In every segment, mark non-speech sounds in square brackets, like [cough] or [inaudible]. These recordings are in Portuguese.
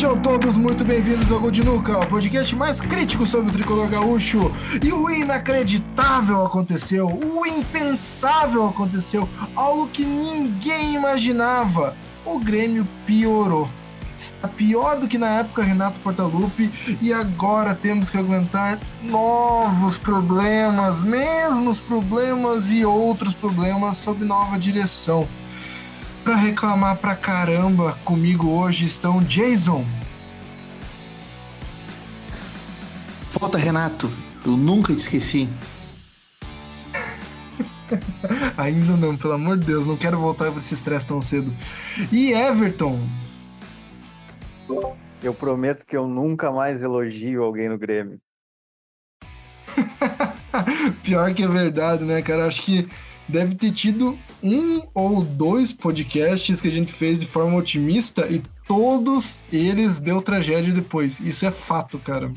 Sejam todos muito bem-vindos ao Gol de Nuca, o podcast mais crítico sobre o tricolor gaúcho. E o inacreditável aconteceu, o impensável aconteceu, algo que ninguém imaginava. O Grêmio piorou. Está pior do que na época Renato Portaluppi e agora temos que aguentar novos problemas, mesmos problemas e outros problemas sob nova direção. Para reclamar pra caramba comigo hoje estão Jason. Volta, Renato. Eu nunca te esqueci. [laughs] Ainda não, pelo amor de Deus, não quero voltar pra esse estresse tão cedo. E Everton. Eu prometo que eu nunca mais elogio alguém no Grêmio. [laughs] Pior que é verdade, né, cara? Acho que deve ter tido um ou dois podcasts que a gente fez de forma otimista e todos eles deu tragédia depois. Isso é fato, cara.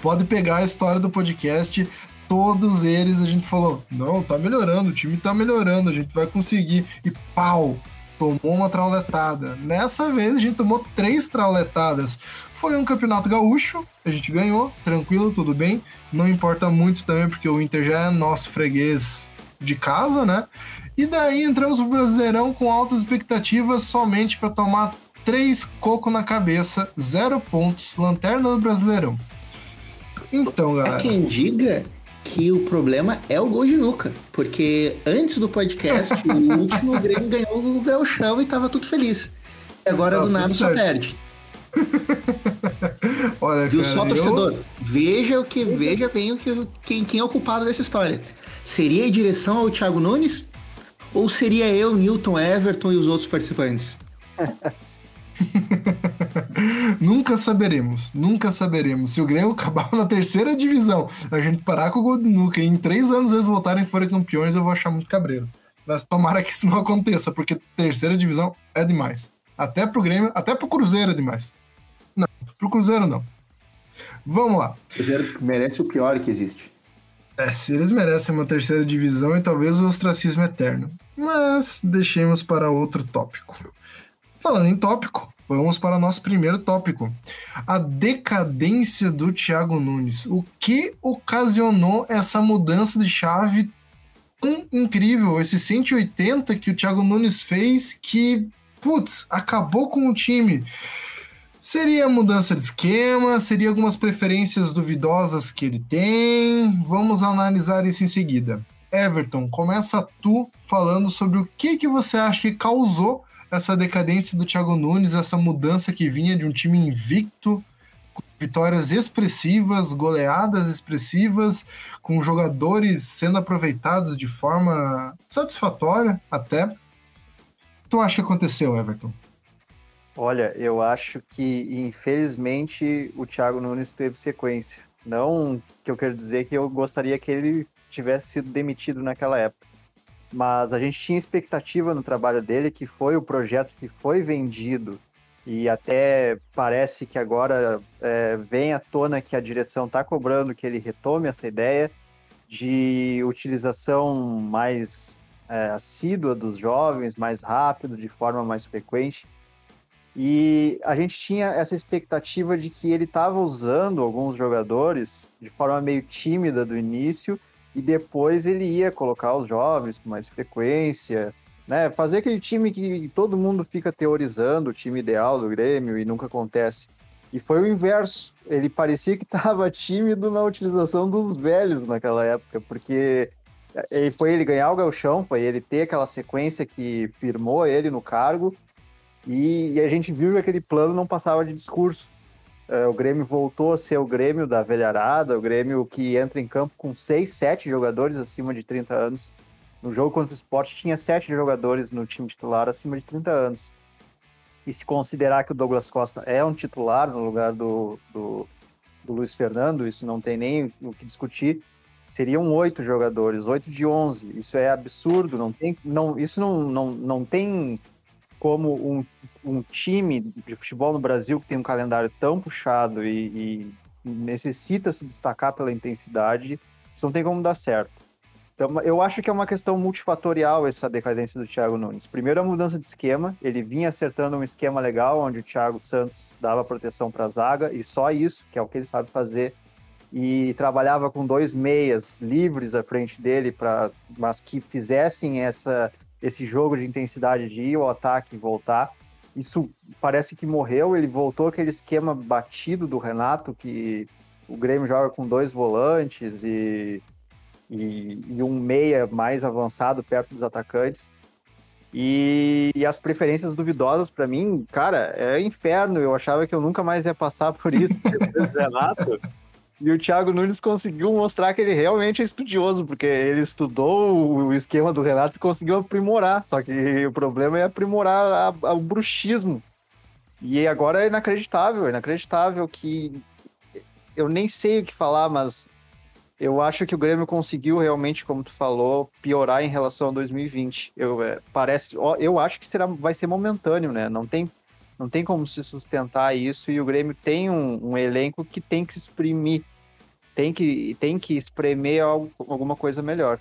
Pode pegar a história do podcast, todos eles a gente falou: não, tá melhorando, o time tá melhorando, a gente vai conseguir. E pau! Tomou uma trauletada. Nessa vez a gente tomou três trauletadas. Foi um campeonato gaúcho, a gente ganhou, tranquilo, tudo bem. Não importa muito também, porque o Inter já é nosso freguês de casa, né? E daí entramos pro Brasileirão com altas expectativas somente para tomar três coco na cabeça, zero pontos, lanterna do Brasileirão. Então, galera. Há quem diga que o problema é o gol de nuca, porque antes do podcast, [laughs] o último o Grêmio ganhou o Gauchão e tava tudo feliz. E agora Tá do nada só perde. [laughs] Olha, Viu cara, só, eu- torcedor? Veja o que veja bem o que quem, quem é o culpado dessa história. Seria a direção ao Thiago Nunes? Ou seria eu, Newton, Everton e os outros participantes? [laughs] Nunca saberemos, nunca saberemos. Se o Grêmio acabar na terceira divisão, a gente parar com o gol do Nuca e em três anos eles voltarem e forem campeões, eu vou achar muito cabreiro. Mas tomara que isso não aconteça, porque terceira divisão é demais. Até pro Grêmio, até pro Cruzeiro é demais. Não, pro Cruzeiro não. Vamos lá. Cruzeiro merece o pior que existe. É, se eles merecem uma terceira divisão e talvez o ostracismo eterno. Mas deixemos para outro tópico. Falando em tópico, vamos para o nosso primeiro tópico. A decadência do Thiago Nunes. O que ocasionou essa mudança de chave tão incrível, esse 180 que o Thiago Nunes fez que, putz, acabou com o time. Seria mudança de esquema, seria algumas preferências duvidosas que ele tem. Vamos analisar isso em seguida. Everton, começa tu falando sobre o que, que você acha que causou essa decadência do Thiago Nunes, essa mudança que vinha de um time invicto, com vitórias expressivas, goleadas expressivas, com jogadores sendo aproveitados de forma satisfatória até. Tu acha que aconteceu, Everton? Olha, eu acho que infelizmente o Thiago Nunes teve sequência. Não que eu quero dizer que eu gostaria que ele tivesse sido demitido naquela época. Mas a gente tinha expectativa no trabalho dele, que foi o projeto que foi vendido. E até parece que agora é, vem à tona que a direção está cobrando que ele retome essa ideia de utilização mais é, assídua dos jovens, mais rápido, de forma mais frequente. E a gente tinha essa expectativa de que ele estava usando alguns jogadores de forma meio tímida do início e depois ele ia colocar os jovens com mais frequência, né? Fazer aquele time que todo mundo fica teorizando, o time ideal do Grêmio e nunca acontece. E foi o inverso. Ele parecia que estava [laughs] tímido na utilização dos velhos naquela época, porque foi ele ganhar o gauchão, foi ele ter aquela sequência que firmou ele no cargo e, e a gente viu que aquele plano não passava de discurso. É, o Grêmio voltou a ser o Grêmio da velharada, o Grêmio que entra em campo com seis, sete jogadores acima de 30 anos. No jogo contra o Sport tinha sete jogadores no time titular acima de 30 anos. E se considerar que o Douglas Costa é um titular no lugar do, do, do Luiz Fernando, isso não tem nem o que discutir, seriam oito jogadores, oito de onze. Isso é absurdo, não tem, não, isso não, não, não tem como um, um time de futebol no Brasil que tem um calendário tão puxado e, e necessita se destacar pela intensidade, isso não tem como dar certo. Então, eu acho que é uma questão multifatorial essa decadência do Thiago Nunes. Primeiro, a mudança de esquema. Ele vinha acertando um esquema legal, onde o Thiago Santos dava proteção para a zaga, e só isso, que é o que ele sabe fazer. E trabalhava com dois meias livres à frente dele, pra, mas que fizessem essa, esse jogo de intensidade de ir ao ataque e voltar. Isso parece que morreu. Ele voltou aquele esquema batido do Renato, que o Grêmio joga com dois volantes e e, e um meia mais avançado perto dos atacantes. E, e, as preferências duvidosas para mim, cara, é inferno. Eu achava que eu nunca mais ia passar por isso [laughs] Renato. E o Thiago Nunes conseguiu mostrar que ele realmente é estudioso, porque ele estudou o esquema do Renato e conseguiu aprimorar. Só que o problema é aprimorar a, a, o bruxismo. E agora é inacreditável, é inacreditável que eu nem sei o que falar, mas eu acho que o Grêmio conseguiu realmente, como tu falou, piorar em relação a 2020. Eu, é, parece, eu acho que será, vai ser momentâneo, né? Não tem, não tem como se sustentar isso e o Grêmio tem um, um elenco que tem que se exprimir, tem que, tem que espremer algo, alguma coisa melhor.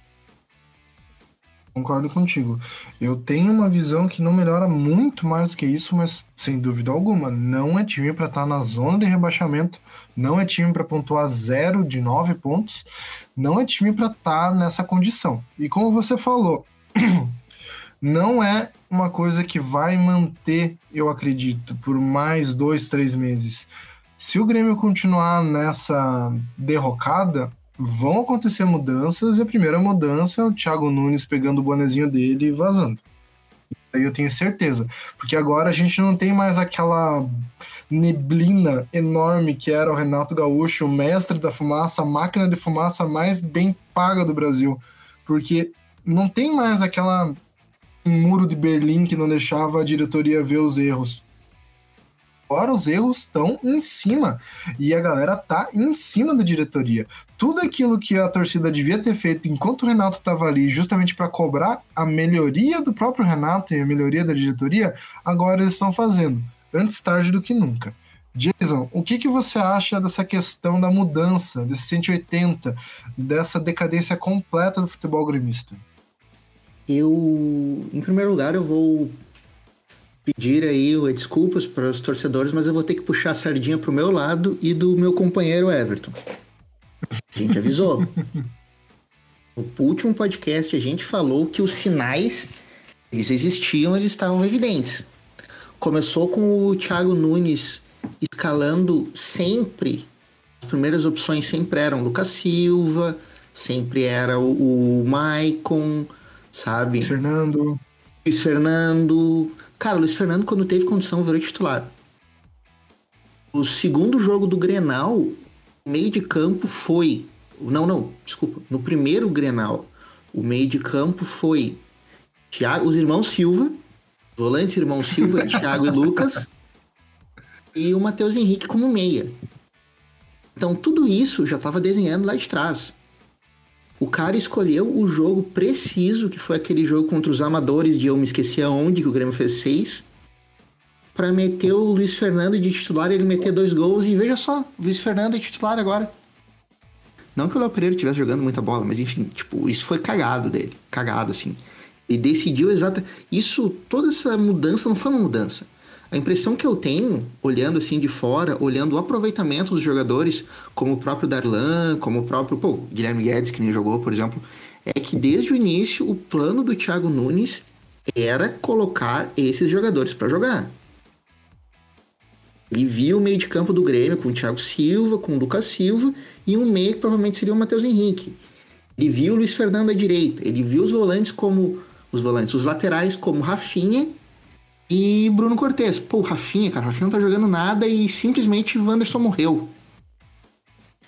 Concordo contigo. Eu tenho uma visão que não melhora muito mais do que isso, mas sem dúvida alguma, não é time para estar tá na zona de rebaixamento, não é time para pontuar zero de nove pontos, não é time para estar tá nessa condição. E como você falou, [clears throat] não é uma coisa que vai manter, eu acredito, por mais dois, três meses. Se o Grêmio continuar nessa derrocada, vão acontecer mudanças, e a primeira mudança é o Thiago Nunes pegando o bonezinho dele e vazando. Aí eu tenho certeza. Porque agora a gente não tem mais aquela neblina enorme que era o Renato Gaúcho, o mestre da fumaça, a máquina de fumaça mais bem paga do Brasil. Porque não tem mais aquela muro de Berlim que não deixava a diretoria ver os erros. Agora os erros estão em cima e a galera tá em cima da diretoria. Tudo aquilo que a torcida devia ter feito enquanto o Renato estava ali, justamente para cobrar a melhoria do próprio Renato e a melhoria da diretoria, agora eles estão fazendo. Antes tarde do que nunca. Jason, o que, que você acha dessa questão da mudança, desse 180, dessa decadência completa do futebol gremista? Eu, em primeiro lugar, eu vou pedir aí desculpas para os torcedores, mas eu vou ter que puxar a sardinha pro meu lado e do meu companheiro Everton. A gente avisou. No último podcast a gente falou que os sinais eles existiam, eles estavam evidentes. Começou com o Thiago Nunes escalando sempre. As primeiras opções sempre eram Lucas Silva, sempre era o, o Maicon, sabe? Fernando. Luiz Fernando. Cara, o Luiz Fernando, quando teve condição, virou titular. O segundo jogo do Grenal, o meio de campo foi. Não, não, desculpa. No primeiro Grenal, o meio de campo foi Thiago, os irmãos Silva, os volantes irmãos Silva, [laughs] Thiago e Lucas, e o Matheus Henrique como meia. Então tudo isso já estava desenhando lá de trás. O cara escolheu o jogo preciso, que foi aquele jogo contra os amadores de eu me esqueci aonde, que o Grêmio fez seis, para meter o Luiz Fernando de titular, ele meter dois gols e veja só, Luiz Fernando é titular agora. Não que o Léo Pereira estivesse jogando muita bola, mas enfim, tipo, isso foi cagado dele, cagado assim. E decidiu exata. Isso, toda essa mudança não foi uma mudança. A impressão que eu tenho, olhando assim de fora, olhando o aproveitamento dos jogadores, como o próprio Darlan, como o próprio pô, Guilherme Guedes, que nem jogou, por exemplo, é que desde o início o plano do Thiago Nunes era colocar esses jogadores para jogar. Ele via o meio de campo do Grêmio com o Thiago Silva, com o Lucas Silva e um meio que provavelmente seria o Matheus Henrique. Ele viu o Luiz Fernando à direita, ele viu os volantes como os volantes, os laterais como Rafinha e Bruno Cortes. Pô, Rafinha, cara, Rafinha não tá jogando nada e simplesmente Wanderson morreu.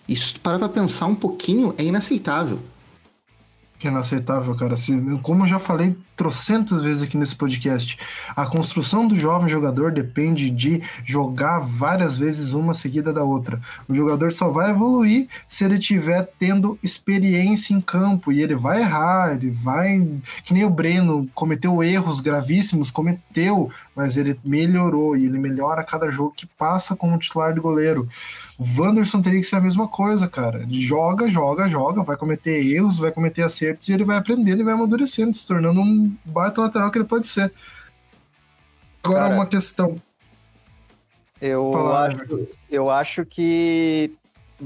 Isso, para pra pensar um pouquinho, é inaceitável que é inaceitável, cara. Assim, como eu já falei trocentas vezes aqui nesse podcast, a construção do jovem jogador depende de jogar várias vezes uma seguida da outra. O jogador só vai evoluir se ele tiver tendo experiência em campo e ele vai errar, ele vai. Que nem o Breno cometeu erros gravíssimos, cometeu, mas ele melhorou e ele melhora a cada jogo que passa como titular de goleiro. O Wanderson teria que ser a mesma coisa, cara. Ele joga, joga, joga, vai cometer erros, vai cometer acertos e ele vai aprendendo e vai amadurecendo, se tornando um baita lateral que ele pode ser. Agora, Cara, uma questão. Eu, acho, eu acho que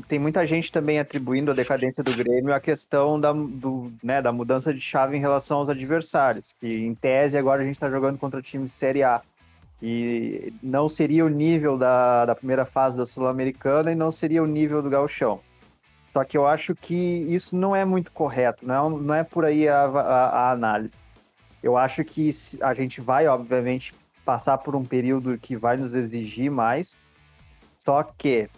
tem muita gente também atribuindo a decadência do Grêmio à questão da, do, né, da mudança de chave em relação aos adversários, que em tese agora a gente está jogando contra times de Série A. E não seria o nível da, da primeira fase da Sul-Americana e não seria o nível do Gauchão. Só que eu acho que isso não é muito correto, não, não é por aí a, a, a análise. Eu acho que a gente vai, obviamente, passar por um período que vai nos exigir mais, só que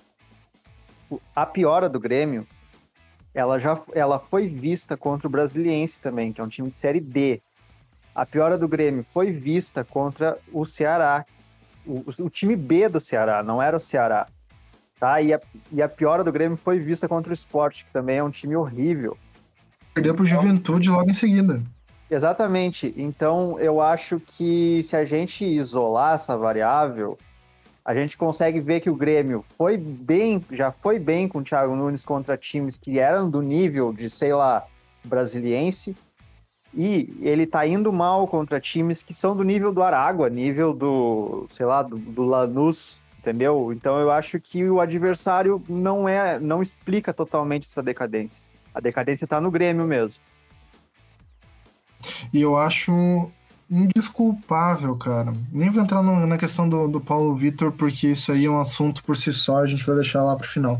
a piora do Grêmio, ela já ela foi vista contra o Brasiliense também, que é um time de Série D. A piora do Grêmio foi vista contra o Ceará, o, o time B do Ceará, não era o Ceará. Tá? E, a, e a piora do Grêmio foi vista contra o Sport, que também é um time horrível. Perdeu pro Juventude logo em seguida. Exatamente. Então, eu acho que se a gente isolar essa variável, a gente consegue ver que o Grêmio foi bem, já foi bem com o Thiago Nunes contra times que eram do nível de, sei lá, brasiliense. E ele tá indo mal contra times que são do nível do Aragua, nível do, sei lá, do, do Lanús, entendeu? Então eu acho que o adversário não é, não explica totalmente essa decadência. A decadência tá no Grêmio mesmo. E eu acho indesculpável, cara. Nem vou entrar no- na questão do, do Paulo Vitor, porque isso aí é um assunto por si só, a gente vai deixar lá pro final.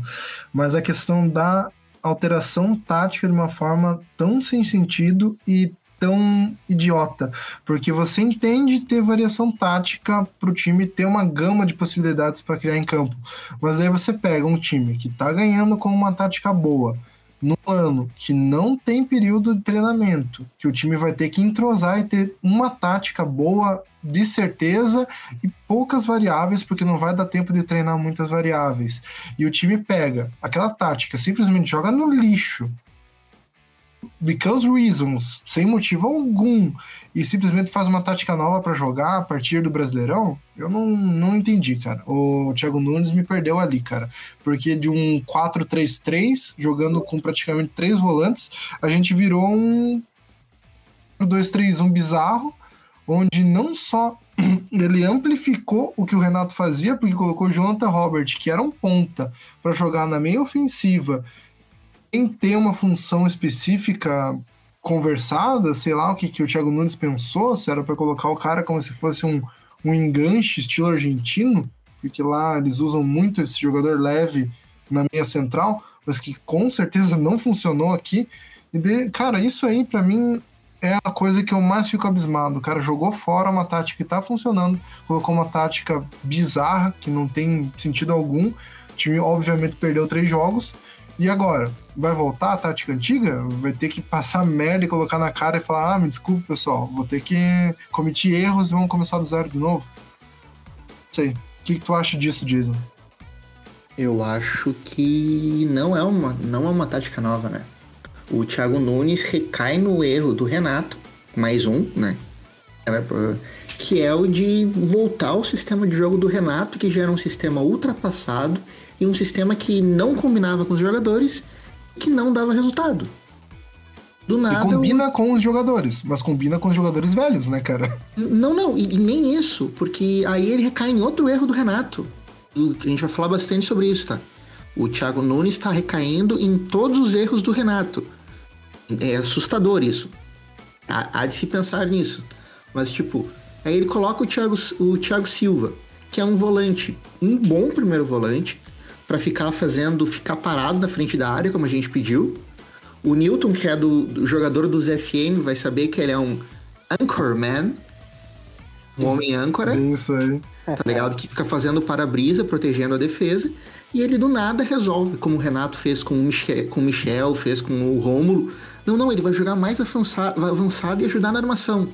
Mas a questão da alteração tática de uma forma tão sem sentido e tão idiota. Porque você entende ter variação tática pro time ter uma gama de possibilidades para criar em campo. Mas aí você pega um time que tá ganhando com uma tática boa, num ano que não tem período de treinamento, que o time vai ter que entrosar e ter uma tática boa de certeza e poucas variáveis, porque não vai dar tempo de treinar muitas variáveis. E o time pega aquela tática, simplesmente joga no lixo. Because reasons, sem motivo algum, e simplesmente faz uma tática nova para jogar a partir do Brasileirão, eu não, não entendi, cara. O Thiago Nunes me perdeu ali, cara porque de um 4-3-3, jogando com praticamente três volantes, a gente virou um 2-3-1 bizarro, onde não só [clears throat] ele amplificou o que o Renato fazia, porque colocou o Jonathan Robert, que era um ponta, para jogar na meia ofensiva, sem ter uma função específica conversada, sei lá o que, que o Thiago Nunes pensou, se era para colocar o cara como se fosse um, um enganche estilo argentino, porque lá eles usam muito esse jogador leve na meia central, mas que com certeza não funcionou aqui. E de- cara, isso aí pra mim é a coisa que eu mais fico abismado. O cara jogou fora uma tática que tá funcionando, colocou uma tática bizarra, que não tem sentido algum. O time, obviamente, perdeu três jogos. E agora? Vai voltar a tática antiga? Vai ter que passar merda e colocar na cara e falar: ah, me desculpe, pessoal, vou ter que cometer erros e vamos começar do zero de novo? Não sei. O que, que tu acha disso, Jason? Eu acho que não é uma, não é uma tática nova, né? O Thiago Nunes recai no erro do Renato, mais um, né? Pra- Que é o de voltar ao sistema de jogo do Renato, que já era um sistema ultrapassado e um sistema que não combinava com os jogadores, que não dava resultado. Do E nada. o- combina com os jogadores, mas combina com os jogadores velhos, né, cara? Não, não, e, e nem isso, porque aí ele recai em outro erro do Renato. A gente vai falar bastante sobre isso, tá? O Thiago Nunes está recaindo em todos os erros do Renato. É assustador isso. Há, há de se pensar nisso. Mas, tipo, aí ele coloca o Thiago, o Thiago Silva, que é um volante, um bom primeiro volante, para ficar fazendo, ficar parado na frente da área, como a gente pediu. O Newton, que é do, do jogador dos FM, vai saber que ele é um anchorman, um homem âncora, É isso aí. tá ligado? Que fica fazendo para-brisa, protegendo a defesa, e ele do nada resolve, como o Renato fez com o Michel, com o Michel fez com o Rômulo. Não, não, ele vai jogar mais avança- avançado e ajudar na armação.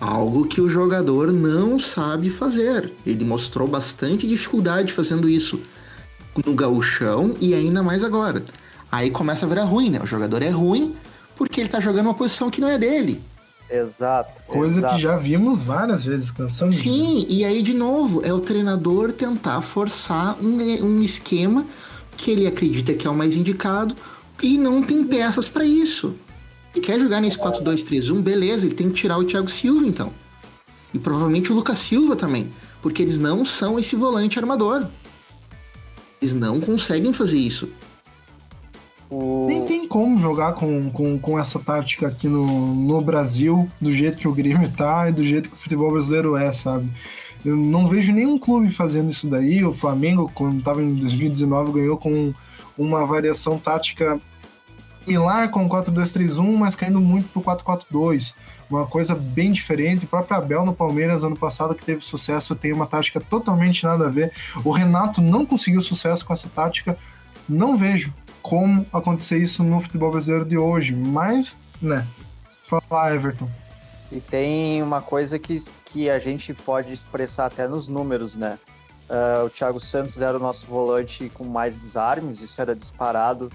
Algo que o jogador não sabe fazer. Ele mostrou bastante dificuldade fazendo isso no gauchão e ainda mais agora. Aí começa a virar ruim, né? O jogador é ruim porque ele tá jogando uma posição que não é dele. Exato. Coisa exato. que já vimos várias vezes, de ver. Sim, e aí de novo, é o treinador tentar forçar um, um esquema que ele acredita que é o mais indicado e não tem peças pra isso. Ele quer jogar nesse 4-2-3-1, beleza, ele tem que tirar o Thiago Silva então. E provavelmente o Lucas Silva também, porque eles não são esse volante armador. Eles não conseguem fazer isso. O... Nem tem como jogar com, com, com essa tática aqui no, no Brasil, do jeito que o Grêmio tá e do jeito que o futebol brasileiro é, sabe? Eu não vejo nenhum clube fazendo isso daí. O Flamengo, quando estava em 2019, ganhou com uma variação tática similar com o 4-2-3-1, mas caindo muito pro 4-4-2. Uma coisa bem diferente. O próprio Abel no Palmeiras, ano passado, que teve sucesso, tem uma tática totalmente nada a ver. O Renato não conseguiu sucesso com essa tática. Não vejo como acontecer isso no futebol brasileiro de hoje, mas, né? Fala, Everton. E tem uma coisa que, que a gente pode expressar até nos números, né? Ah, o Thiago Santos era o nosso volante com mais desarmes, isso era disparado.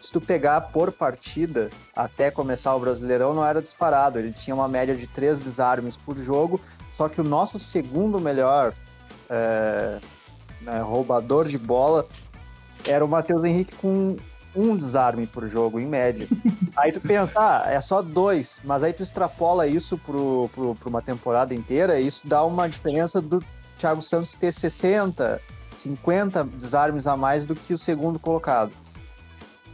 Se tu pegar por partida, até começar o Brasileirão, não era disparado. Ele tinha uma média de três desarmes por jogo, só que o nosso segundo melhor é, né, roubador de bola era o Matheus Henrique com um desarme por jogo, em média. [laughs] Aí tu pensa, ah, é só dois, mas aí tu extrapola isso pro, pro, pra uma temporada inteira, e isso dá uma diferença do Thiago Santos ter 60, 50 desarmes a mais do que o segundo colocado.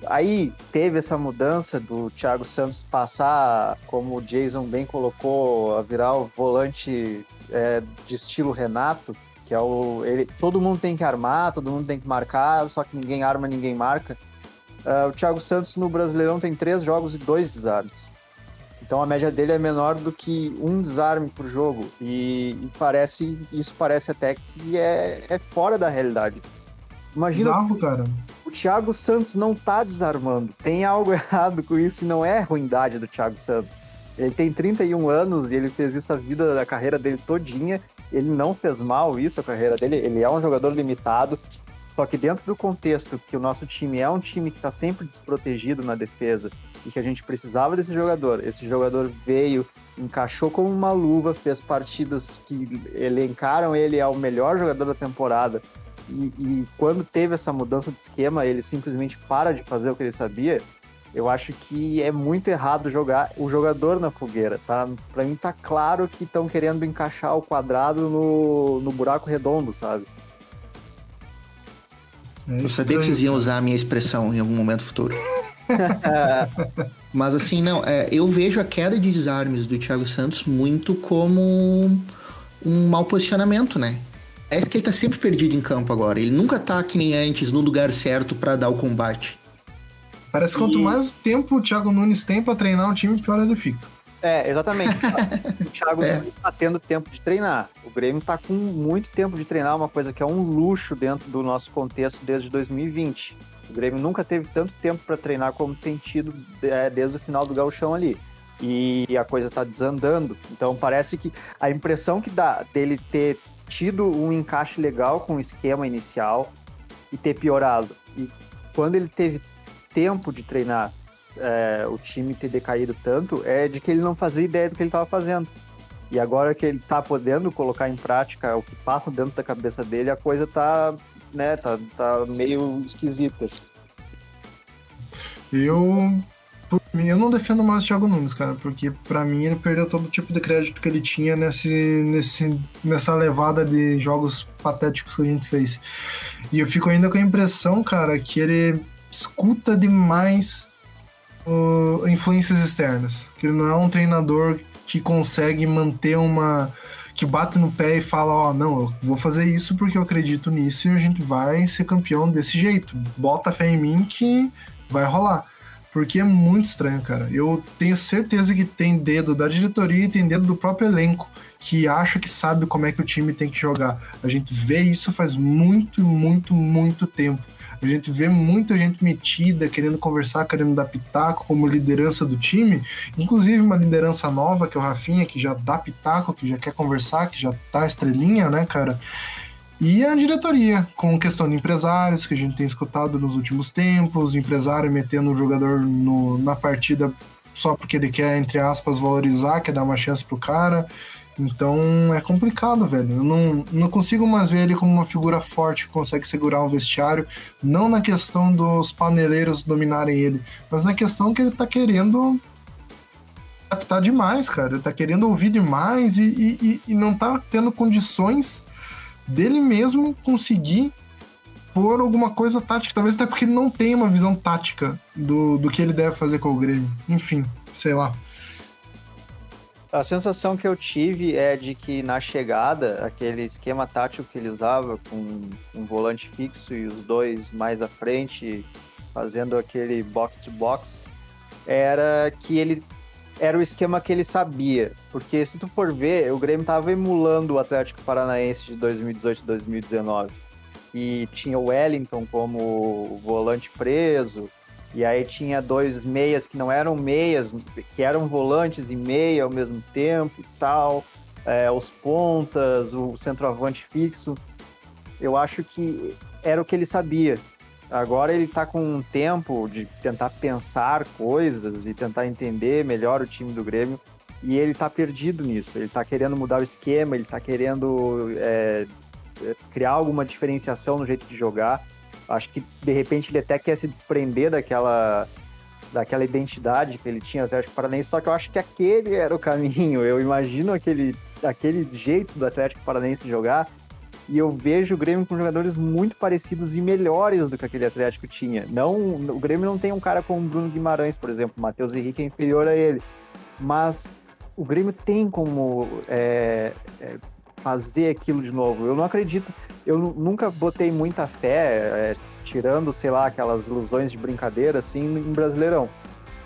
Aí teve essa mudança do Thiago Santos passar, como o Jason bem colocou, a virar o volante é, de estilo Renato, que é o. Ele, todo mundo tem que armar, todo mundo tem que marcar, só que ninguém arma, ninguém marca. Ah, o Thiago Santos no Brasileirão tem três jogos e dois desarmes. Então a média dele é menor do que um desarme por jogo. E, e parece, isso parece até que é, é fora da realidade. Imagina Bizarro, cara. o Thiago Santos não tá desarmando. Tem algo [laughs] errado com isso e não é ruindade do Thiago Santos. Ele tem 31 anos e ele fez isso a vida da carreira dele todinha. Ele não fez mal isso a carreira dele. Ele é um jogador limitado. Só que dentro do contexto que o nosso time é um time que está sempre desprotegido na defesa e que a gente precisava desse jogador, esse jogador veio, encaixou como uma luva, fez partidas que elencaram ele ao melhor jogador da temporada. E, e quando teve essa mudança de esquema, ele simplesmente para de fazer o que ele sabia. Eu acho que é muito errado jogar o jogador na fogueira, tá? Pra mim tá claro que estão querendo encaixar o quadrado no, no buraco redondo, sabe? É Eu sabia que vocês iam usar a minha expressão em algum momento futuro. [laughs] [laughs] Mas assim, não, é, eu vejo a queda de desarmes do Thiago Santos muito como um mau posicionamento, né? Parece que ele tá sempre perdido em campo agora. Ele nunca tá que nem antes no lugar certo pra dar o combate. Parece que quanto E- mais tempo o Thiago Nunes tem pra treinar o time, pior ele fica. É, exatamente. [laughs] o Thiago É. não tá tendo tempo de treinar. O Grêmio tá com muito tempo de treinar, uma coisa que é um luxo dentro do nosso contexto desde 2020. O Grêmio nunca teve tanto tempo para treinar como tem tido é, desde o final do gauchão ali. E a coisa tá desandando. Então parece que a impressão que dá dele ter tido um encaixe legal com o esquema inicial e ter piorado. E quando ele teve tempo de treinar é, o time ter decaído tanto é de que ele não fazia ideia do que ele estava fazendo. E agora que ele está podendo colocar em prática o que passa dentro da cabeça dele, a coisa tá, né, tá, tá meio esquisita. Eu, por mim, eu não defendo mais o Thiago Nunes, cara, porque pra mim ele perdeu todo tipo de crédito que ele tinha nesse, nesse, nessa levada de jogos patéticos que a gente fez. E eu fico ainda com a impressão, cara, que ele escuta demais uh, influências externas. Que ele não é um treinador que consegue manter uma. Que bate no pé e fala: Ó, não, eu vou fazer isso porque eu acredito nisso e a gente vai ser campeão desse jeito. Bota fé em mim que vai rolar. Porque é muito estranho, cara. Eu tenho certeza que tem dedo da diretoria e tem dedo do próprio elenco que acha que sabe como é que o time tem que jogar. A gente vê isso faz muito, muito, muito tempo. A gente vê muita gente metida, querendo conversar, querendo dar pitaco como liderança do time. Inclusive uma liderança nova, que é o Rafinha, que já dá pitaco, que já quer conversar, que já tá estrelinha, né, cara? E a diretoria, com questão de empresários, que a gente tem escutado nos últimos tempos, empresário metendo o jogador no- na partida só porque ele quer, entre aspas, valorizar, quer dar uma chance pro cara. Então é complicado, velho. Eu não, não consigo mais ver ele como uma figura forte que consegue segurar um vestiário, não na questão dos paneleiros dominarem ele, mas na questão que ele tá querendo adaptar demais, cara. Ele tá querendo ouvir demais e, e, e não tá tendo condições dele mesmo conseguir pôr alguma coisa tática. Talvez até porque ele não tem uma visão tática do, do que ele deve fazer com o Grêmio. Enfim, sei lá. A sensação que eu tive é de que na chegada, aquele esquema tático que ele usava, com um volante fixo e os dois mais à frente, fazendo aquele box-to-box, era que ele era o esquema que ele sabia. Porque se tu for ver, o Grêmio estava emulando o Atlético Paranaense de 2018 e 2019. E tinha o Wellington como volante preso, e aí tinha dois meias que não eram meias, que eram volantes e meia ao mesmo tempo e tal. É, os pontas, o centroavante fixo. Eu acho que era o que ele sabia. Agora ele está com um tempo de tentar pensar coisas e tentar entender melhor o time do Grêmio. E ele está perdido nisso. Ele está querendo mudar o esquema, ele está querendo é, criar alguma diferenciação no jeito de jogar. Acho que de repente ele até quer se desprender daquela daquela identidade que ele tinha Atlético Paranaense, só que eu acho que aquele era o caminho. Eu imagino aquele, aquele jeito do Atlético Paranaense jogar e eu vejo o Grêmio com jogadores muito parecidos e melhores do que aquele Atlético tinha. Não, o Grêmio não tem um cara como o Bruno Guimarães, por exemplo, o Matheus Henrique é inferior a ele, mas o Grêmio tem como é, é, fazer aquilo de novo. Eu não acredito, eu nunca botei muita fé, é, tirando, sei lá, aquelas ilusões de brincadeira assim em Brasileirão,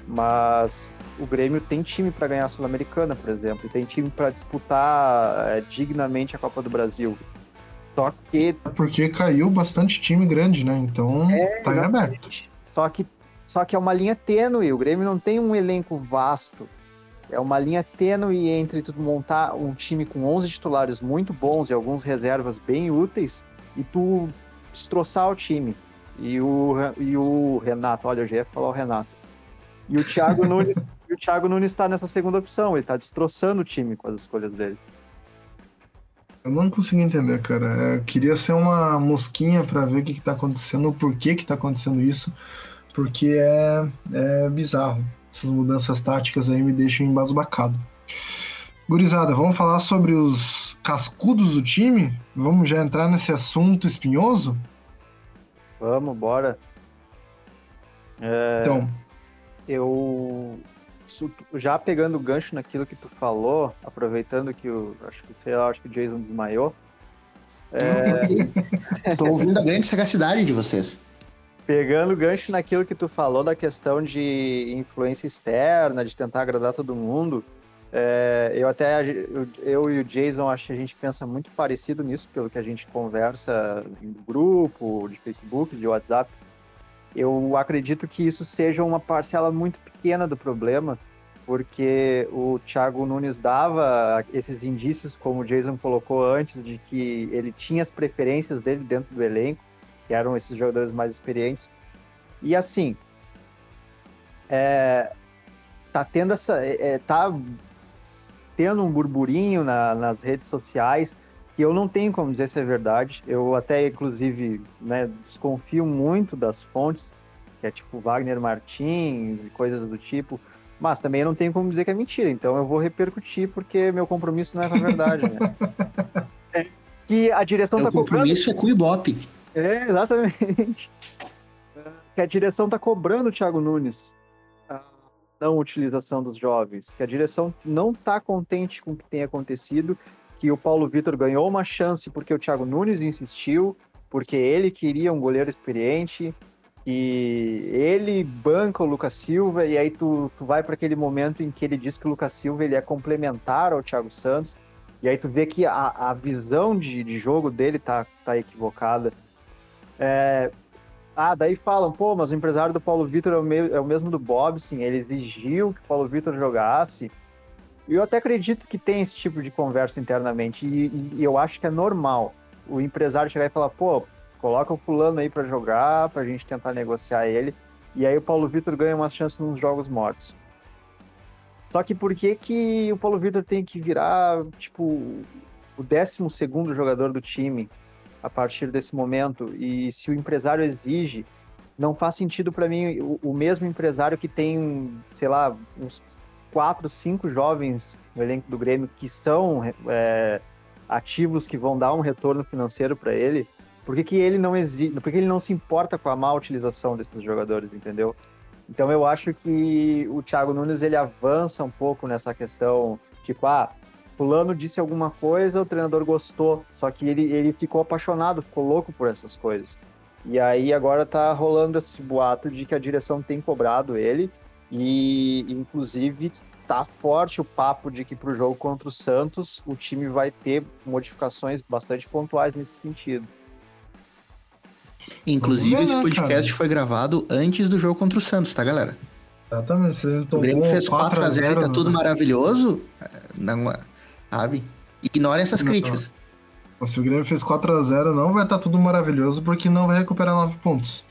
mas o Grêmio tem time para ganhar a Sul-Americana, por exemplo, e tem time para disputar é, dignamente a Copa do Brasil. Só que. Porque caiu bastante time grande, né? Então é, tá em aberto. Só que, só que é uma linha tênue. O Grêmio não tem um elenco vasto. É uma linha tênue entre tu montar um time com 11 titulares muito bons e alguns reservas bem úteis e tu destroçar o time. E o, e o Renato, olha, eu já ia falar o Renato. E o Thiago [laughs] Nunes, o Thiago Nunes está nessa segunda opção, ele está destroçando o time com as escolhas dele. Eu não consigo entender, cara. Eu é, queria ser uma mosquinha para ver o que, que tá acontecendo, o porquê que tá acontecendo isso, porque é, é bizarro. Essas mudanças táticas aí me deixam embasbacado. Gurizada, vamos falar sobre os cascudos do time? Vamos já entrar nesse assunto espinhoso? Vamos, bora. É, então. Eu já pegando o gancho naquilo que tu falou, aproveitando que o acho que sei lá, acho que o Jason desmaiou. Estou é... [laughs] ouvindo a grande sagacidade de vocês. Pegando gancho naquilo que tu falou da questão de influência externa, de tentar agradar todo mundo, é, eu até eu, eu, e o Jason acho que a gente pensa muito parecido nisso, pelo que a gente conversa no grupo, de Facebook, de WhatsApp. Eu acredito que isso seja uma parcela muito pequena do problema, porque o Thiago Nunes dava esses indícios, como o Jason colocou antes, de que ele tinha as preferências dele dentro do elenco, que eram esses jogadores mais experientes. E assim, é, tá tendo essa, é, é tá tendo um burburinho na, nas redes sociais que eu não tenho como dizer se é verdade. Eu até, inclusive, né, desconfio muito das fontes, que é tipo Wagner Martins e coisas do tipo, mas também eu não tenho como dizer que é mentira, então eu vou repercutir porque meu compromisso não é com a verdade, né? [laughs] é, que a direção está cobrando... compromisso é com o Ibope. É, exatamente. que a direção está cobrando o Thiago Nunes a não utilização dos jovens, que a direção não está contente com o que tem acontecido que o Paulo Vitor ganhou uma chance porque o Thiago Nunes insistiu, porque ele queria um goleiro experiente, e ele banca o Lucas Silva, e aí tu, tu vai para aquele momento em que ele diz que o Lucas Silva ele é complementar ao Thiago Santos, e aí tu vê que a, a visão de, de jogo dele tá, tá equivocada. É, ah, daí falam, pô, mas o empresário do Paulo Vitor é, o é o mesmo do Bob, sim, ele exigiu que o Paulo Vitor jogasse, eu até acredito que tem esse tipo de conversa internamente, e, e eu acho que é normal. O empresário chegar e falar, pô, coloca o fulano aí para jogar, pra gente tentar negociar ele, e aí o Paulo Vitor ganha uma chance nos jogos mortos. Só que por que, que o Paulo Vitor tem que virar, tipo, o 12 jogador do time a partir desse momento? E se o empresário exige, não faz sentido para mim o, o, mesmo empresário que tem, sei lá, uns quatro, cinco jovens no elenco do Grêmio que são é, ativos que vão dar um retorno financeiro para ele. Por que, que ele não exige, por que ele não se importa com a má utilização desses jogadores, entendeu? Então eu acho que o Thiago Nunes ele avança um pouco nessa questão, tipo, ah, fulano disse alguma coisa, o treinador gostou, só que ele, ele ficou apaixonado, ficou louco por essas coisas. E aí agora tá rolando esse boato de que a direção tem cobrado ele e inclusive tá forte o papo de que pro jogo contra o Santos o time vai ter modificações bastante pontuais nesse sentido. Inclusive, esse né, podcast foi gravado antes do jogo contra o Santos, tá, galera? Exatamente. o Grêmio fez 4x0 e tá tudo maravilhoso. Não, sabe? Ignorem essas não, críticas. Não. Se o Grêmio fez 4x0, não vai estar tá tudo maravilhoso, porque não vai recuperar 9 pontos.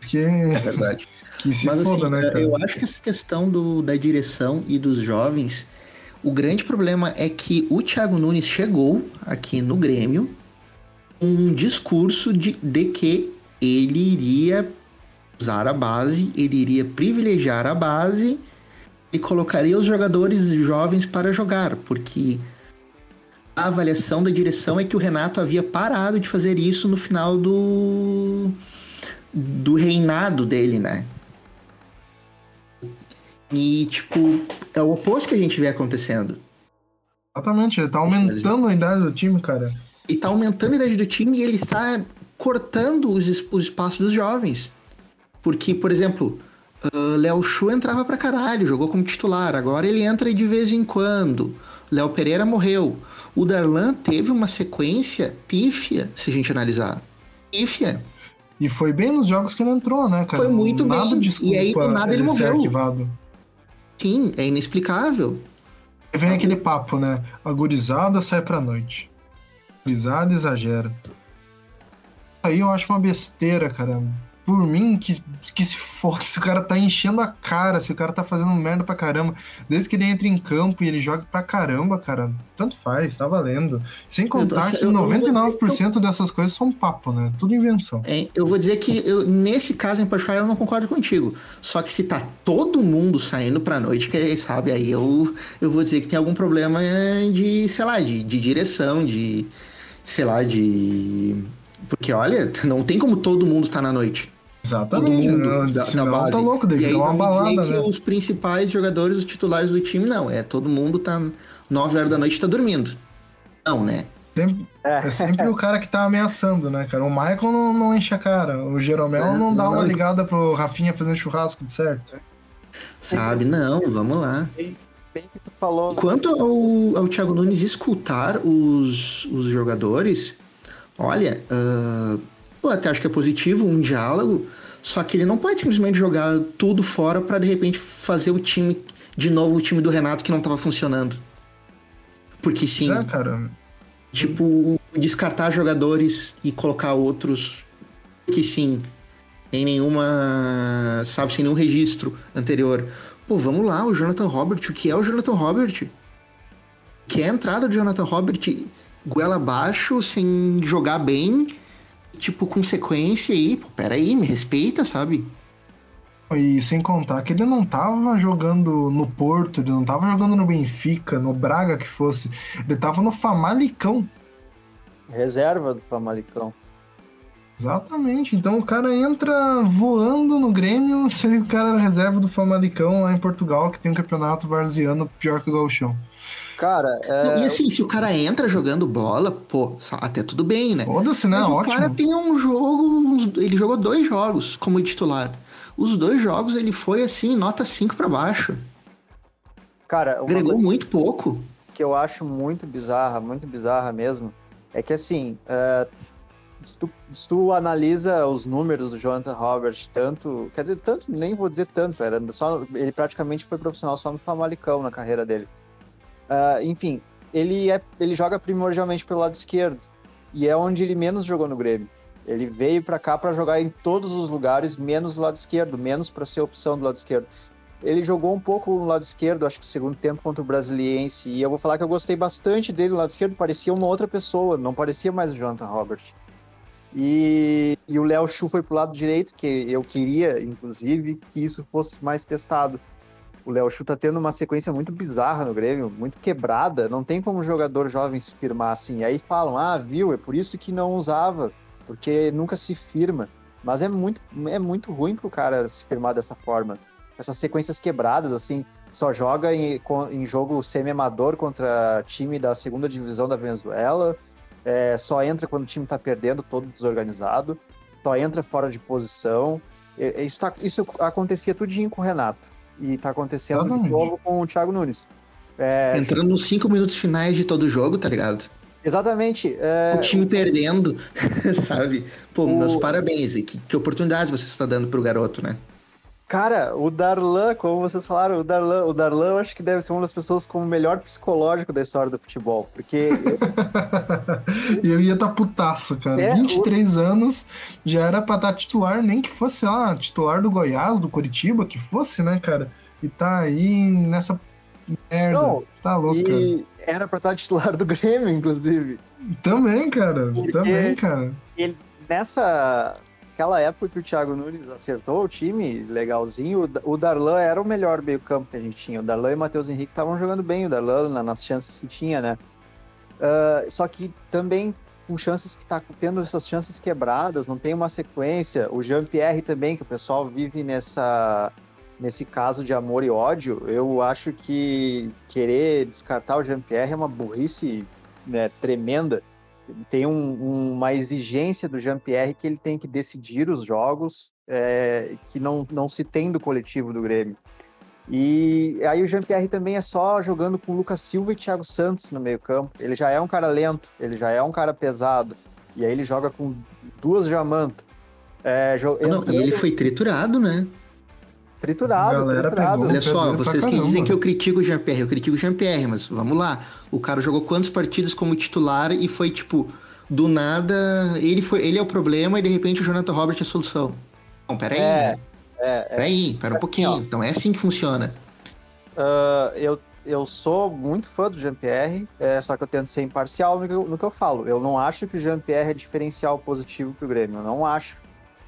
Que... É verdade. [laughs] que se Mas, foda, assim, né, cara? Eu acho que essa questão do, da direção e dos jovens, o grande problema é que o Thiago Nunes chegou aqui no Grêmio um discurso de, de que ele iria usar a base, ele iria privilegiar a base e colocaria os jogadores jovens para jogar, porque a avaliação da direção é que o Renato havia parado de fazer isso no final do do reinado dele, né? E tipo, é o oposto que a gente vê acontecendo. Exatamente, ele tá aumentando a idade do time, cara. E tá aumentando a idade do time e ele está cortando os, os espaços dos jovens. Porque, por exemplo, uh, Léo Chu entrava pra caralho, jogou como titular. Agora ele entra de vez em quando. Léo Pereira morreu. O Darlan teve uma sequência pífia, se a gente analisar. Pífia. E foi bem nos jogos que ele entrou, né, cara? Foi muito nada bem. e aí, do nada, ele, ele morreu. Arquivado. Sim, é inexplicável. E vem aquele papo, né? Agorizada sai pra noite. Agorizada exagera aí eu acho uma besteira, cara. Por mim, que, que se foda, [laughs] se o cara tá enchendo a cara, se o cara tá fazendo merda pra caramba. Desde que ele entra em campo e ele joga pra caramba, cara, tanto faz, tá valendo. Sem contar que eu, 99% eu... dessas coisas são papo, né? Tudo invenção. É, eu vou dizer que eu, nesse caso em particular eu não concordo contigo. Só que se tá todo mundo saindo pra noite, que sabe, aí eu, eu vou dizer que tem algum problema de, sei lá, de, de direção, de, sei lá, de porque, olha, não tem como todo mundo estar na noite. Exatamente. Todo mundo da, da base. tá louco, deve uma balada, né? que os principais jogadores, os titulares do time, não. É todo mundo tá 9 horas da noite tá dormindo. Não, né? Sempre, é. é sempre o cara que tá ameaçando, né, cara? O Michael não, não enche a cara. O Jeromel é, não dá não, uma ligada pro Rafinha fazendo churrasco, de certo? Sabe, não, vamos lá. Quanto ao, ao Thiago Nunes escutar os, os jogadores, olha, uh, eu até acho que é positivo um diálogo, só que ele não pode simplesmente jogar tudo fora para de repente fazer o time de novo o time do Renato que não estava funcionando. Porque sim. É, cara. Tipo, descartar jogadores e colocar outros que sim, sem nenhuma, sabe, sem nenhum registro anterior. Pô, vamos lá, o Jonathan Robert, o que é o Jonathan Robert? Que é a entrada do Jonathan Robert goela abaixo, sem jogar bem, tipo, com sequência aí, pô, peraí, me respeita, sabe? E sem contar que ele não tava jogando no Porto, ele não tava jogando no Benfica, no Braga que fosse, ele tava no Famalicão. Reserva do Famalicão. Exatamente, então o cara entra voando no Grêmio, se o cara era reserva do Famalicão lá em Portugal, que tem um campeonato varziano pior que o Galchão. Cara, é... E assim, se o cara entra jogando bola, pô, até tudo bem, né? Foda-se, né? Mas Ótimo. o cara tem um jogo, ele jogou dois jogos como titular. Os dois jogos ele foi assim, nota 5 para baixo. Cara, agregou muito pouco. Que eu acho muito bizarra, muito bizarra mesmo, é que assim, uh, se, tu, se tu analisa os números do Jonathan Robert, tanto, quer dizer, tanto, nem vou dizer tanto, era só, ele praticamente foi profissional só no Famalicão na carreira dele. Uh, enfim, ele, é, ele joga primordialmente pelo lado esquerdo. E é onde ele menos jogou no Grêmio. Ele veio para cá para jogar em todos os lugares, menos do lado esquerdo, menos para ser opção do lado esquerdo. ele jogou um pouco no lado esquerdo, acho que o segundo tempo contra o Brasiliense, e eu vou falar que eu gostei bastante dele no lado esquerdo, parecia uma outra pessoa, não parecia mais o Jonathan Robert. E, e o Léo Chu foi pro lado direito, que eu queria, inclusive, que isso fosse mais testado. O Léo Chu tá tendo uma sequência muito bizarra no Grêmio, muito quebrada, não tem como um jogador jovem se firmar assim. Aí falam, ah, viu, é por isso que não usava, porque nunca se firma. Mas é muito, é muito ruim pro cara se firmar dessa forma essas sequências quebradas, assim, só joga em, em jogo semi-amador contra time da segunda divisão da Venezuela, é, só entra quando o time tá perdendo, todo desorganizado, só entra fora de posição. Isso, tá, isso acontecia tudinho com o Renato. E tá acontecendo de novo com o Thiago Nunes. É, Entrando nos cinco minutos finais de todo jogo, tá ligado? Exatamente. É... O time perdendo, [laughs] sabe? Pô, o... meus parabéns. Que, que oportunidades você está dando pro garoto, né? Cara, o Darlan, como vocês falaram, o Darlan, o Darlan eu acho que deve ser uma das pessoas com o melhor psicológico da história do futebol, porque... [laughs] eu ia estar tá putaço, cara. É, 23 o... anos, já era pra estar tá titular, nem que fosse, lá, titular do Goiás, do Curitiba, que fosse, né, cara? E tá aí nessa merda. Não, tá louco, e cara. era pra estar tá titular do Grêmio, inclusive. Também, cara. Porque também, cara. Ele, nessa Aquela época que o Thiago Nunes acertou o time legalzinho, o Darlan era o melhor meio-campo que a gente tinha. O Darlan e o Matheus Henrique estavam jogando bem, o Darlan nas chances que tinha, né? Uh, só que também com chances que tá tendo essas chances quebradas, não tem uma sequência. O Jean-Pierre também, que o pessoal vive nessa nesse caso de amor e ódio, eu acho que querer descartar o Jean-Pierre é uma burrice né, tremenda tem um, uma exigência do Jean-Pierre que ele tem que decidir os jogos é, que não, não se tem do coletivo do Grêmio. E aí o Jean-Pierre também é só jogando com Lucas Silva e Thiago Santos no meio campo. Ele já é um cara lento, ele já é um cara pesado. E aí ele joga com duas Jamanta. É, não, e ele foi triturado, né? Triturado, triturado. Olha só, vocês que dizem que eu critico o Jean-Pierre, eu critico o Jean-Pierre, mas vamos lá. O cara jogou quantos partidos como titular e foi tipo, do nada, ele foi, ele é o problema e de repente o Jonathan Robert é a solução. Não, peraí. É, né? é, é, peraí, pera um pouquinho. então é assim que funciona. Uh, eu, eu sou muito fã do Jean-Pierre, é, só que eu tento ser imparcial no que, eu, no que eu falo. Eu não acho que o Jean-Pierre é diferencial positivo pro Grêmio, eu não acho.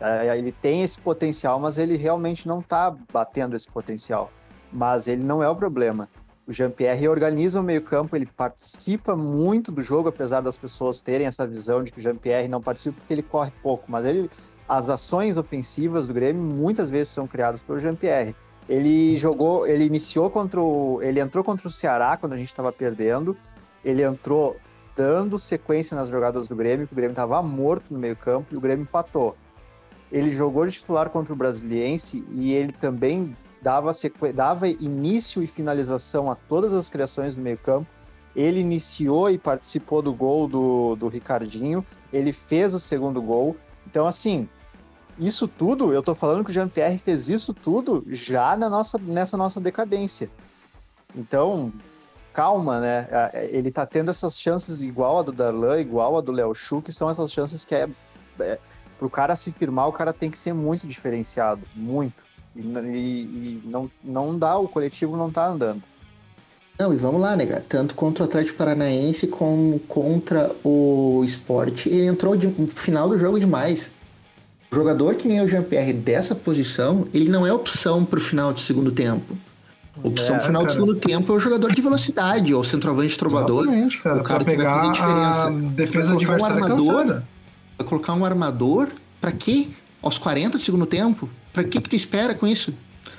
É, ele tem esse potencial, mas ele realmente não está batendo esse potencial. Mas ele não é o problema. O Jean-Pierre organiza o meio-campo, ele participa muito do jogo, apesar das pessoas terem essa visão de que o Jean-Pierre não participa porque ele corre pouco. Mas ele, as ações ofensivas do Grêmio muitas vezes são criadas pelo Jean-Pierre. Ele jogou, ele iniciou contra o. Ele entrou contra o Ceará quando a gente estava perdendo. Ele entrou dando sequência nas jogadas do Grêmio, que o Grêmio estava morto no meio-campo e o Grêmio empatou ele jogou de titular contra o Brasiliense e ele também dava, dava início e finalização a todas as criações do meio-campo. Ele iniciou e participou do gol do, do Ricardinho, ele fez o segundo gol. Então, assim, isso tudo, eu tô falando que o Jean-Pierre fez isso tudo já na nossa, nessa nossa decadência. Então, calma, né? Ele tá tendo essas chances igual a do Darlan, igual a do Léo Chu, que são essas chances que é, é pro cara se firmar, o cara tem que ser muito diferenciado, muito. E, e, e não, não dá, o coletivo não tá andando. Não, e vamos lá, nega. Tanto contra o Atlético Paranaense como contra o esporte, ele entrou de, no final do jogo demais. O jogador que nem o Jean-Pierre dessa posição, ele não é opção pro final de segundo tempo. Opção é, final cara. do segundo tempo é o jogador de velocidade, ou centroavante trovador. Exatamente, cara. O cara que vai fazer a diferença. A defesa adversária um armador, cansada colocar um armador, para quê? Aos 40 do segundo tempo? Para que que tu espera com isso?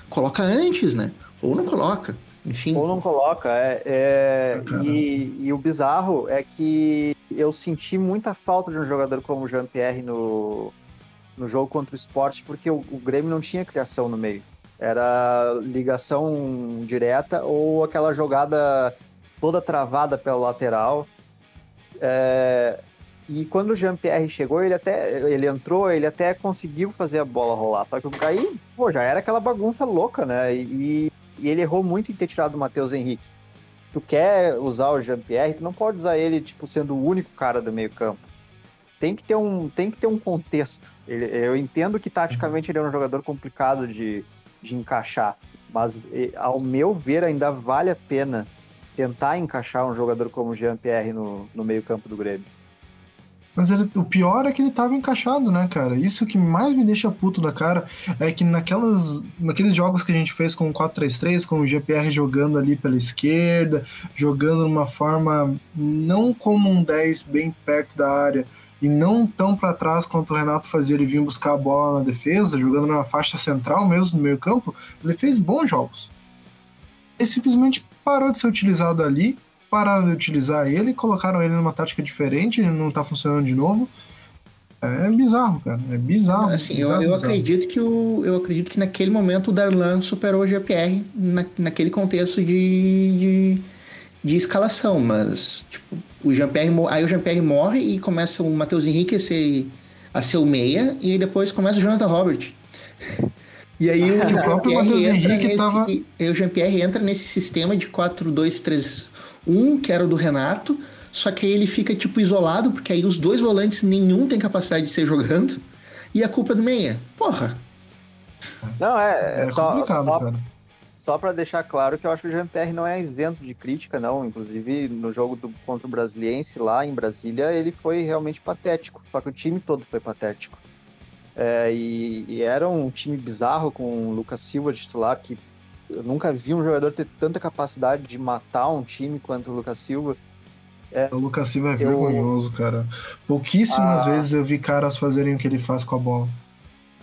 Coloca antes, né? Ou não coloca, enfim. Ou não coloca, é, é e, e, o bizarro é que eu senti muita falta de um jogador como o Jean-Pierre no, no jogo contra o esporte, porque o, o Grêmio não tinha criação no meio. Era ligação direta ou aquela jogada toda travada pela lateral. É, e quando o Jean-Pierre chegou, ele até ele entrou, ele até conseguiu fazer a bola rolar. Só que aí, pô, já era aquela bagunça louca, né? E, e ele errou muito em ter tirado o Matheus Henrique. Tu quer usar o Jean-Pierre, tu não pode usar ele tipo sendo o único cara do meio-campo. Tem que ter um tem que ter um contexto. Ele, eu entendo que taticamente ele é um jogador complicado de, de encaixar, Mas, ao meu ver, ainda vale a pena tentar encaixar um jogador como o Jean-Pierre no, no meio-campo do Grêmio. Mas o pior é que ele tava encaixado, né, cara? Isso que mais me deixa puto da cara é que naquelas, naqueles jogos que a gente fez com o 4-3-3, com o GPR jogando ali pela esquerda, jogando de uma forma não como um 10 bem perto da área e não tão para trás quanto o Renato fazia ele vir buscar a bola na defesa, jogando na faixa central mesmo, no meio campo, ele fez bons jogos. Ele simplesmente parou de ser utilizado ali pararam de utilizar ele, colocaram ele numa tática diferente, ele não tá funcionando de novo. É bizarro, cara. É bizarro. Assim, bizarro, eu, eu bizarro. acredito que o, eu acredito que naquele momento o Darlan superou o GPR na, naquele contexto de, de, de, escalação, mas tipo, o Jean-Pierre aí o Jean-Pierre morre e começa o Matheus Henrique a ser, a ser o meia e depois começa o Jonathan Robert. E aí o, [laughs] o próprio Matheus Henrique nesse, tava... o Jean-Pierre entra nesse sistema de 4-2-3 um que era o do Renato, só que aí ele fica tipo isolado, porque aí os dois volantes nenhum tem capacidade de ser jogando, e a culpa é do meia. Porra. Não, é, é, só, complicado, só, cara. Só para deixar claro que eu acho que o Jean-Pierre não é isento de crítica, não. Inclusive, no jogo do, contra o Brasiliense lá em Brasília, ele foi realmente patético. Só que o time todo foi patético. É, e, e, era um time bizarro com o Lucas Silva titular, que eu nunca vi um jogador ter tanta capacidade de matar um time quanto o Lucas Silva. É, o Lucas Silva é vergonhoso, eu... cara. Pouquíssimas ah. vezes eu vi caras fazerem o que ele faz com a bola.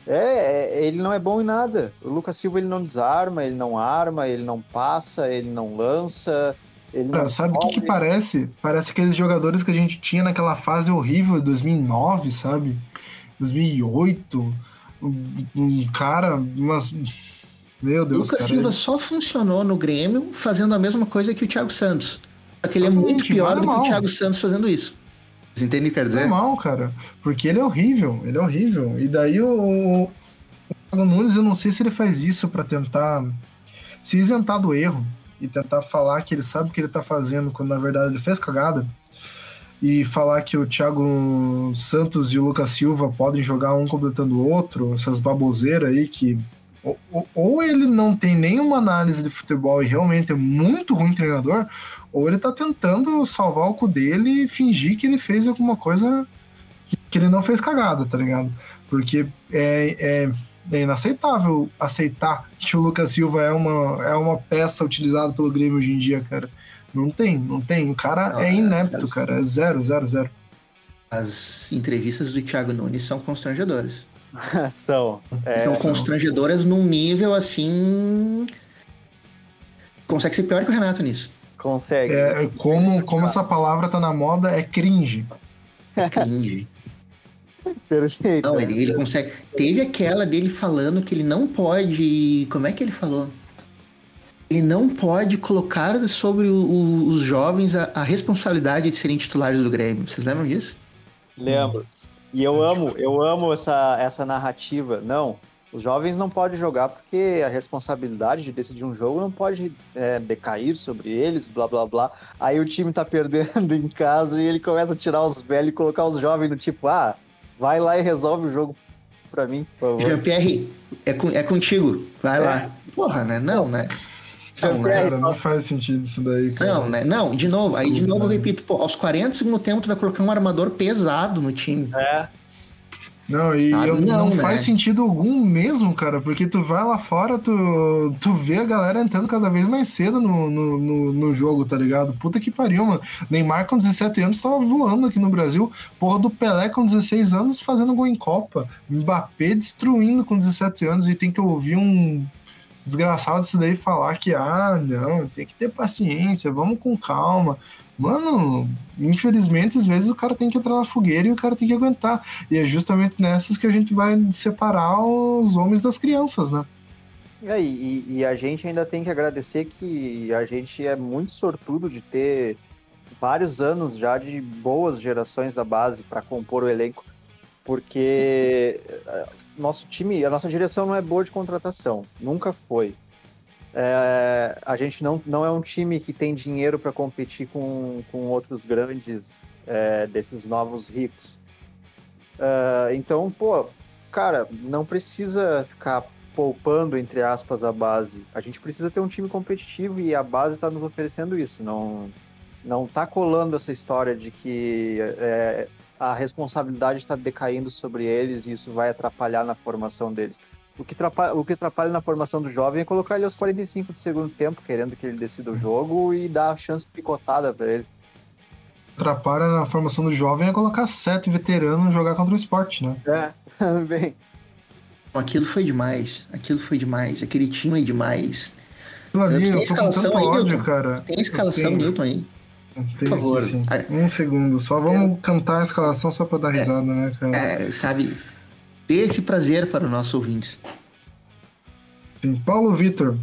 É, é, ele não é bom em nada. O Lucas Silva ele não desarma, ele não arma, ele não passa, ele não lança. Ele cara, não sabe o que, que parece? Parece aqueles jogadores que a gente tinha naquela fase horrível, 2009, sabe? 2008. Um, um cara, umas meu Deus, Lucas cara, Silva ele... só funcionou no Grêmio fazendo a mesma coisa que o Thiago Santos. Só que ele é muito pior do que o Thiago Santos fazendo isso. Você entende o que quer dizer? Normal, cara. Porque ele é horrível, ele é horrível. E daí o, o Thiago Nunes, eu não sei se ele faz isso para tentar se isentar do erro e tentar falar que ele sabe o que ele tá fazendo, quando na verdade ele fez cagada. E falar que o Thiago Santos e o Lucas Silva podem jogar um completando o outro, essas baboseiras aí que ou, ou, ele não tem nenhuma análise de futebol e realmente é muito ruim treinador, ou ele tá tentando salvar o cu dele e fingir que ele fez alguma coisa que, que ele não fez cagada, tá ligado? Porque é, é, é, inaceitável aceitar que o Lucas Silva é uma, é uma peça utilizada pelo Grêmio hoje em dia, cara. Não tem, não tem. O cara não, é inepto, as, cara. É zero, zero, zero. As entrevistas do Thiago Nunes são constrangedoras. [laughs] são. É, são constrangedoras num nível assim. Consegue ser pior que o Renato nisso. Consegue. É, como, como essa palavra tá na moda, é cringe. Cringe. [laughs] Perfeito. Não, ele, ele consegue. Teve aquela dele falando que ele não pode. Como é que ele falou? Ele não pode colocar sobre o, o, os jovens a, a, responsabilidade de serem titulares do Grêmio. Vocês lembram disso? Lembro. E eu amo, eu amo essa, essa narrativa. Não, os jovens não podem jogar porque a responsabilidade de decidir um jogo não pode é, decair sobre eles, blá blá blá. Aí o time tá perdendo [laughs] em casa e ele começa a tirar os velhos e colocar os jovens no tipo, ah, vai lá e resolve o jogo pra mim, por favor. Jean-Pierre, é, com, é contigo, vai é. lá. Porra, né? Não, né? Não, cara, não faz sentido isso daí, cara. Não, né? Não, de novo, Desculpa, aí de novo eu repito, pô, aos 40 segundo tempo tu vai colocar um armador pesado no time. É. Não, e ah, eu, não, não né? faz sentido algum mesmo, cara, porque tu vai lá fora, tu, tu vê a galera entrando cada vez mais cedo no, no, no, no jogo, tá ligado? Puta que pariu, mano. Neymar com 17 anos tava voando aqui no Brasil. Porra do Pelé com 16 anos fazendo gol em Copa. Mbappé destruindo com 17 anos e tem que ouvir um desgraçado isso daí falar que, ah, não, tem que ter paciência, vamos com calma. Mano, infelizmente, às vezes o cara tem que entrar na fogueira e o cara tem que aguentar. E é justamente nessas que a gente vai separar os homens das crianças, né? E, e a gente ainda tem que agradecer que a gente é muito sortudo de ter vários anos já de boas gerações da base para compor o elenco porque nosso time, a nossa direção não é boa de contratação, nunca foi. É, a gente não, não é um time que tem dinheiro para competir com, com outros grandes é, desses novos ricos. É, então, pô, cara, não precisa ficar poupando, entre aspas, a base. A gente precisa ter um time competitivo e a base está nos oferecendo isso. Não, não tá colando essa história de que é, a responsabilidade está decaindo sobre eles e isso vai atrapalhar na formação deles. O que, atrapalha, o que atrapalha na formação do jovem é colocar ele aos 45 do segundo tempo, querendo que ele decida o jogo e dar a chance picotada para ele. Atrapalha na formação do jovem é colocar sete veteranos jogar contra o esporte, né? É, [laughs] bem. Aquilo foi demais. Aquilo foi demais. Aquele time é demais. Ali, tem escalação aí, ódio, Newton? cara. Tem escalação, Eu tenho. Newton, aí. Tem Por favor. aqui, sim. Ah, Um segundo, só vamos cantar a escalação só pra dar É. risada, né, cara? É, sabe? Dê esse prazer para os nossos ouvintes. Sim. Paulo Vitor,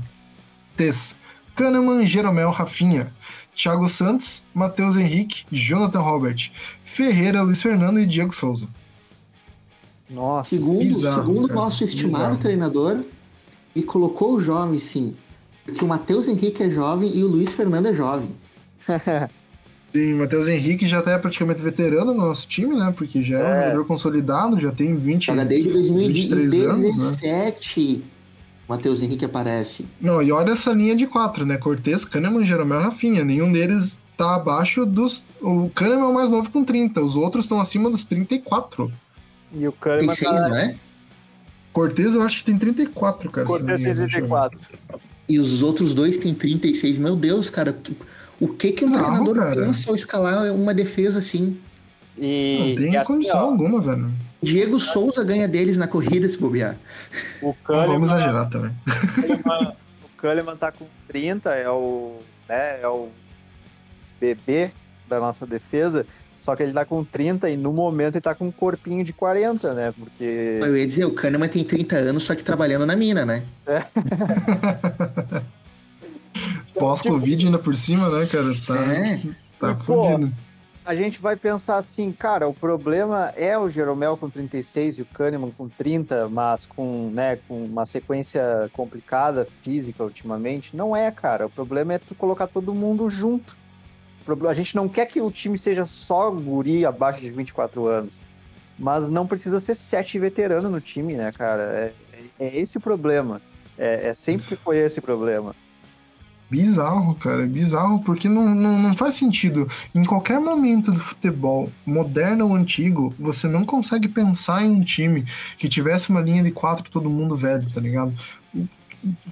Tess, Kahneman, Jeromel, Rafinha, Thiago Santos, Matheus Henrique, Jonathan Robert, Ferreira, Luiz Fernando e Diego Souza. Nossa. Segundo, Bizarro, segundo o cara, nosso estimado bizarro. treinador, ele colocou o jovem, sim. Porque o Matheus Henrique é jovem e o Luiz Fernando é jovem. [laughs] Sim, Matheus Henrique já tá é praticamente veterano no nosso time, né? Porque já é, um É. jogador consolidado, já tem 20. Joga desde 23 anos, né? 2017. Matheus Henrique aparece. Não, e olha essa linha de quatro, né? Cortez, Kahneman, Jeromel e Rafinha. Nenhum deles tá abaixo dos. O Kahneman é o mais novo com 30, os outros estão acima dos 34. E o Tem Kahneman seis, tá não é? Cortez eu acho que tem 34, cara. Cortez ver. 34. E os outros dois têm 36. Meu Deus, cara. O que que o Bizarro, treinador cara. pensa ao escalar uma defesa assim? E, Não tem e assim, condição ó, alguma, velho. Diego Souza ganha deles na corrida se bobear. o [laughs] Não Kahneman, vamos exagerar também. Kahneman- o Kahneman tá com 30, é o, né, é o bebê da nossa defesa, só que ele tá com 30 e no momento ele tá com um corpinho de 40, né? Porque Eu ia dizer, o Kahneman tem 30 anos, só que trabalhando na mina, né? [laughs] Pós-Covid ainda por cima, né, cara? Tá, É. tá E, pô, fudido. a gente vai pensar assim, cara, o problema é o Jeromel com 36 e o Kahneman com 30, mas com, né, com uma sequência complicada física ultimamente. Não é, cara. O problema é tu colocar todo mundo junto. A gente não quer que o time seja só guri abaixo de 24 anos. Mas não precisa ser sete veteranos no time, né, cara? É, é- é esse o problema. É, é sempre foi esse o problema. Bizarro, cara. É bizarro porque não, não, não faz sentido. Em qualquer momento do futebol, moderno ou antigo, você não consegue pensar em um time que tivesse uma linha de quatro todo mundo velho, tá ligado?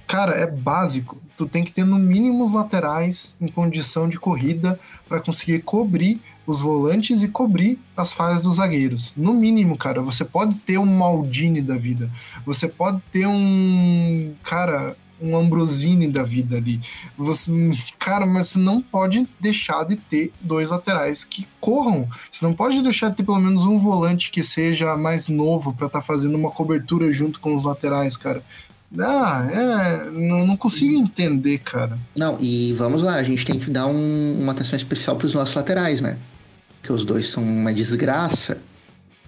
Cara, é básico. Tu tem que ter no mínimo os laterais em condição de corrida para conseguir cobrir os volantes e cobrir as falhas dos zagueiros. No mínimo, cara, você pode ter um Maldini da vida. Você pode ter um, cara, um Ambrosini da vida ali. Você, cara, mas você não pode deixar de ter dois laterais que corram. Você não pode deixar de ter pelo menos um volante que seja mais novo para estar fazendo uma cobertura junto com os laterais, cara. Ah, é. Não, não consigo entender, cara. Não, e vamos lá, a gente tem que dar um- uma atenção especial para os nossos laterais, né? Porque os dois são uma desgraça.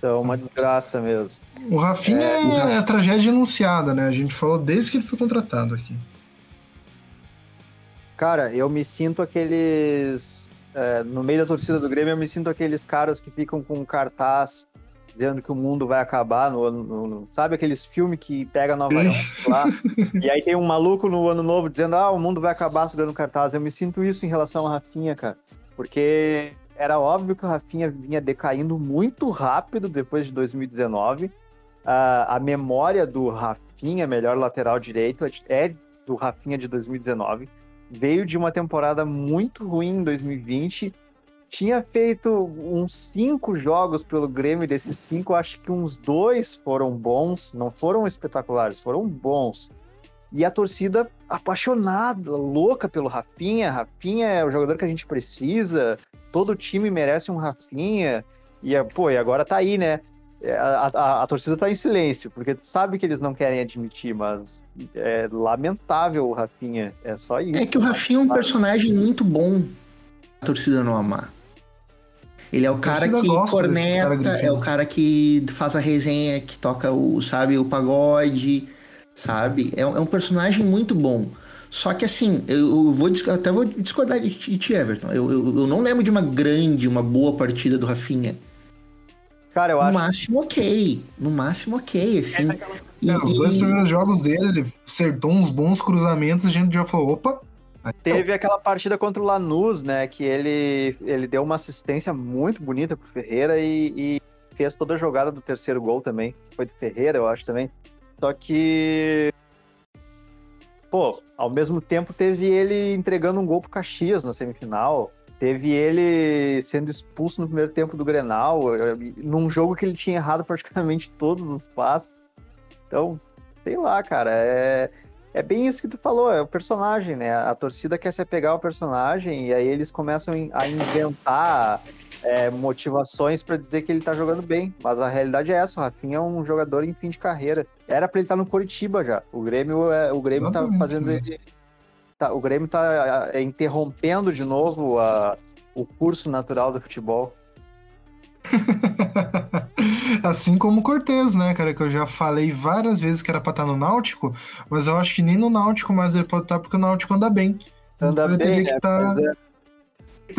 É uma desgraça mesmo. O Rafinha é, o Raf- é a tragédia anunciada, né? A gente falou desde que ele foi contratado aqui. Cara, eu me sinto aqueles. é, no meio da torcida do Grêmio, eu me sinto aqueles caras que ficam com um cartaz dizendo que o mundo vai acabar no ano. no- no- sabe aqueles filmes que pega Nova York lá? e aí tem um maluco no ano novo dizendo: ah, o mundo vai acabar segurando cartaz. Eu me sinto isso em relação ao Rafinha, cara. Porque era óbvio que o Rafinha vinha decaindo muito rápido depois de 2019. a a memória do Rafinha, melhor lateral direito, é do Rafinha de 2019 veio de uma temporada muito ruim em 2020. Tinha feito uns cinco jogos pelo Grêmio, desses cinco, acho que uns dois foram bons, não foram espetaculares, foram bons. E a torcida apaixonada, louca pelo Rafinha. Rafinha é o jogador que a gente precisa, todo time merece um Rafinha. E, é, pô, e agora tá aí, né? É, A, a- a torcida tá em silêncio, porque tu sabe que eles não querem admitir, mas é lamentável o Rafinha. É só isso. É que o Rafinha é um personagem muito bom a torcida não amar. Ele é o cara que desses cara corneta, é o cara que faz a resenha, que toca o, sabe, o pagode, sabe? É, é um personagem muito bom. Só que assim, eu, vou até vou discordar de, ti- de Everton. Eu, eu, eu não lembro de uma grande, uma boa partida do Rafinha. Cara, eu No acho máximo, ok. No máximo, ok, assim. E- É, os dois e- primeiros jogos dele, ele acertou uns bons cruzamentos, a gente já falou, opa. aí Teve aquela partida contra o Lanús, né? Que ele, ele deu uma assistência muito bonita pro Ferreira e, e fez toda a jogada do terceiro gol também. Foi do Ferreira, eu acho também. Só que. Pô, ao mesmo tempo teve ele entregando um gol pro Caxias na semifinal. Teve ele sendo expulso no primeiro tempo do Grenal, eh, num jogo que ele tinha errado praticamente [laughs] todos os passos. Então, sei lá, cara, é. É bem isso que tu falou, é o personagem, né? A torcida quer se apegar ao personagem e aí eles começam a inventar é, motivações pra dizer que ele tá jogando bem. Mas a realidade é essa, o Rafinha é um jogador em fim de carreira. Era pra ele estar no Coritiba já. O Grêmio, é, o Grêmio tá fazendo né? ele. tá- o Grêmio tá é, interrompendo de novo a- o curso natural do futebol. [laughs] assim como o Cortez, né, cara? Que eu já falei várias vezes que era pra estar no Náutico, mas eu acho que nem no Náutico mais ele pode estar porque o Náutico anda bem. Anda ele bem, né? que estar Pois é.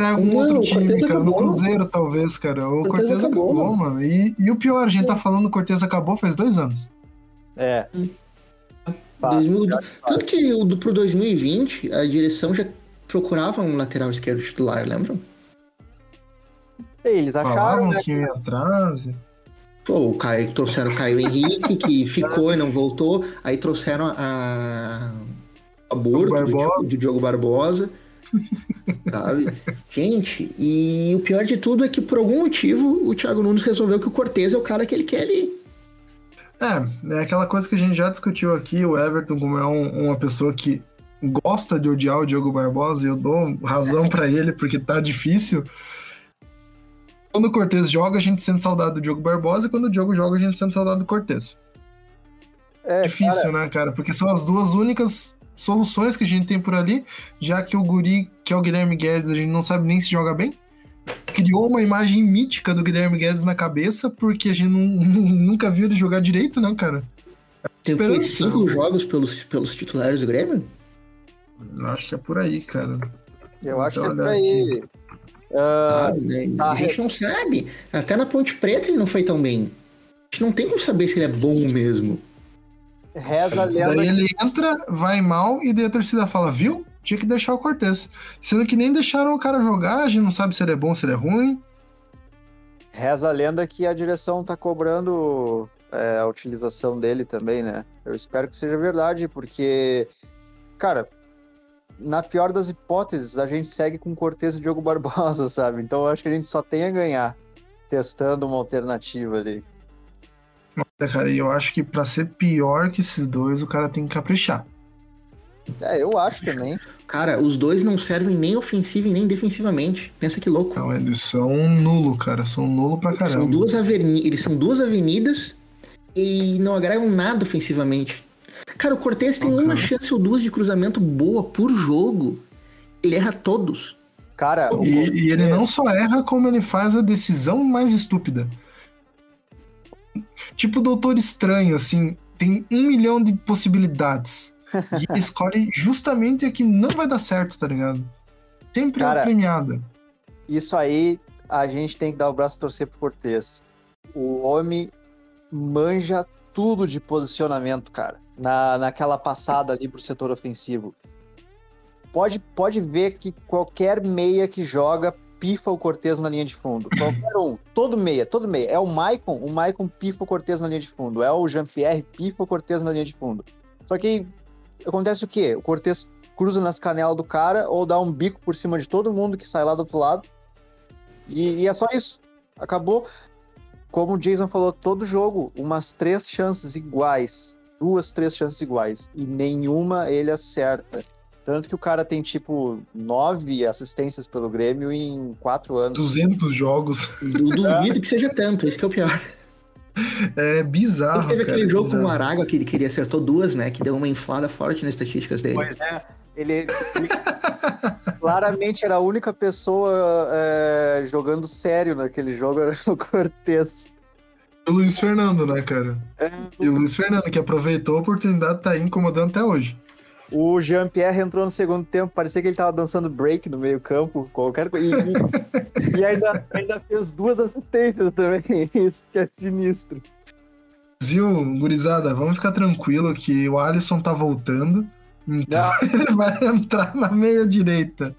Em algum Não, outro time, cara. No acabou. Cruzeiro, talvez, cara. O Cortez Cortez acabou, acabou, mano. E, e o pior, a gente tá falando que o Cortez acabou faz dois anos. É. Hum. Fácil, 2000 já. Tanto que o pro 2020, a direção já procurava um lateral esquerdo titular, lembram? Eles acharam, Falavam né? que ia atrás. Pô, o Caio, trouxeram o Caio Henrique, que [laughs] ficou e não voltou. Aí trouxeram a. a. Diogo, do Diogo Barbosa. Sabe? Gente, e o pior de tudo é que por algum motivo o Thiago Nunes resolveu que o Cortez é o cara que ele quer ali. É, é aquela coisa que a gente já discutiu aqui, o Everton, como é um- uma pessoa que gosta de odiar o Diogo Barbosa, e eu dou razão pra ele, porque tá difícil. Quando o Cortez joga, a gente sente saudade do Diogo Barbosa, e quando o Diogo joga, a gente sente saudade do Cortez. É, difícil, cara, né, cara? Porque são as duas únicas soluções que a gente tem por ali, já que o Guri, que é o Guilherme Guedes, a gente não sabe nem se joga bem. Criou uma imagem mítica do Guilherme Guedes na cabeça, porque a gente não- [laughs] nunca viu ele jogar direito, né, cara? Tem? Esperança. cinco jogos pelos, pelos titulares do Grêmio? Eu acho que é por aí, cara. eu acho que é por aí. Ah, Sabe, né? tá, a gente não sabe. Até na Ponte Preta ele não foi tão bem. A gente não tem como saber se ele é bom mesmo. Reza a lenda Daí ele entra, vai mal, e daí a torcida fala, viu? Tinha que deixar o Cortez. Sendo que nem deixaram o cara jogar, a gente não sabe se ele é bom, se ele é ruim. Reza a lenda que a direção tá cobrando é, a utilização dele também, né? Eu espero que seja verdade, porque, cara, na pior das hipóteses, a gente segue com Cortez e Diogo Barbosa, [laughs] sabe? Então eu acho que a gente só tem a ganhar testando uma alternativa ali. É, cara, e eu acho que pra ser pior que esses dois, o cara tem que caprichar. É, eu acho também. Cara, os dois não servem nem ofensiva e nem defensivamente. Pensa que louco. Então, eles são nulo, cara. São nulo pra São caramba. duas aveni... Eles são duas avenidas e não agregam nada ofensivamente. Cara, o Cortez tem Não, uma cara. chance ou duas de cruzamento boa por jogo. Ele erra todos. Cara, o- E, e ele não só erra, como ele faz a decisão mais estúpida. Tipo Doutor Estranho, assim, tem um milhão de possibilidades. E ele [laughs] escolhe justamente a que não vai dar certo, tá ligado? Sempre é Cara, a premiada. isso aí a gente tem que dar o braço a torcer pro Cortez. O homem manja tudo de posicionamento, cara. Na, naquela passada ali pro setor ofensivo. Pode, pode ver que qualquer meia que joga pifa o Cortez na linha de fundo. Qualquer um. Todo meia, todo meia. É o Maicon, o Maicon pifa o Cortez na linha de fundo. É o Jean-Pierre, pifa o Cortez na linha de fundo. Só que acontece o quê? O Cortez cruza nas canelas do cara ou dá um bico por cima de todo mundo que sai lá do outro lado. E, e é só isso. Acabou. Como o Jason falou, todo jogo, umas três chances iguais. Duas, três chances iguais. E nenhuma ele acerta. Tanto que o cara tem, tipo, nove assistências pelo Grêmio em quatro anos. 200 jogos. Eu duvido [laughs] que seja tanto, esse que é o pior. É bizarro. Ele teve cara, aquele jogo com o. Aragua que ele queria acertou duas, né? Que deu uma inflada forte nas estatísticas dele. Pois é. Ele, ele- [laughs] claramente era a única pessoa é, jogando sério naquele jogo, era o Cortez. O Luiz Fernando, né, cara? É, E o Luiz Fernando, que aproveitou a oportunidade, tá aí incomodando até hoje. O Jean-Pierre entrou no segundo tempo, parecia que ele tava dançando break no meio campo, qualquer coisa. E, e ainda, ainda fez duas assistências também, [laughs] isso que é sinistro. Viu, gurizada, vamos ficar tranquilo que o Alisson tá voltando, então Não. [laughs] ele vai entrar na meia direita.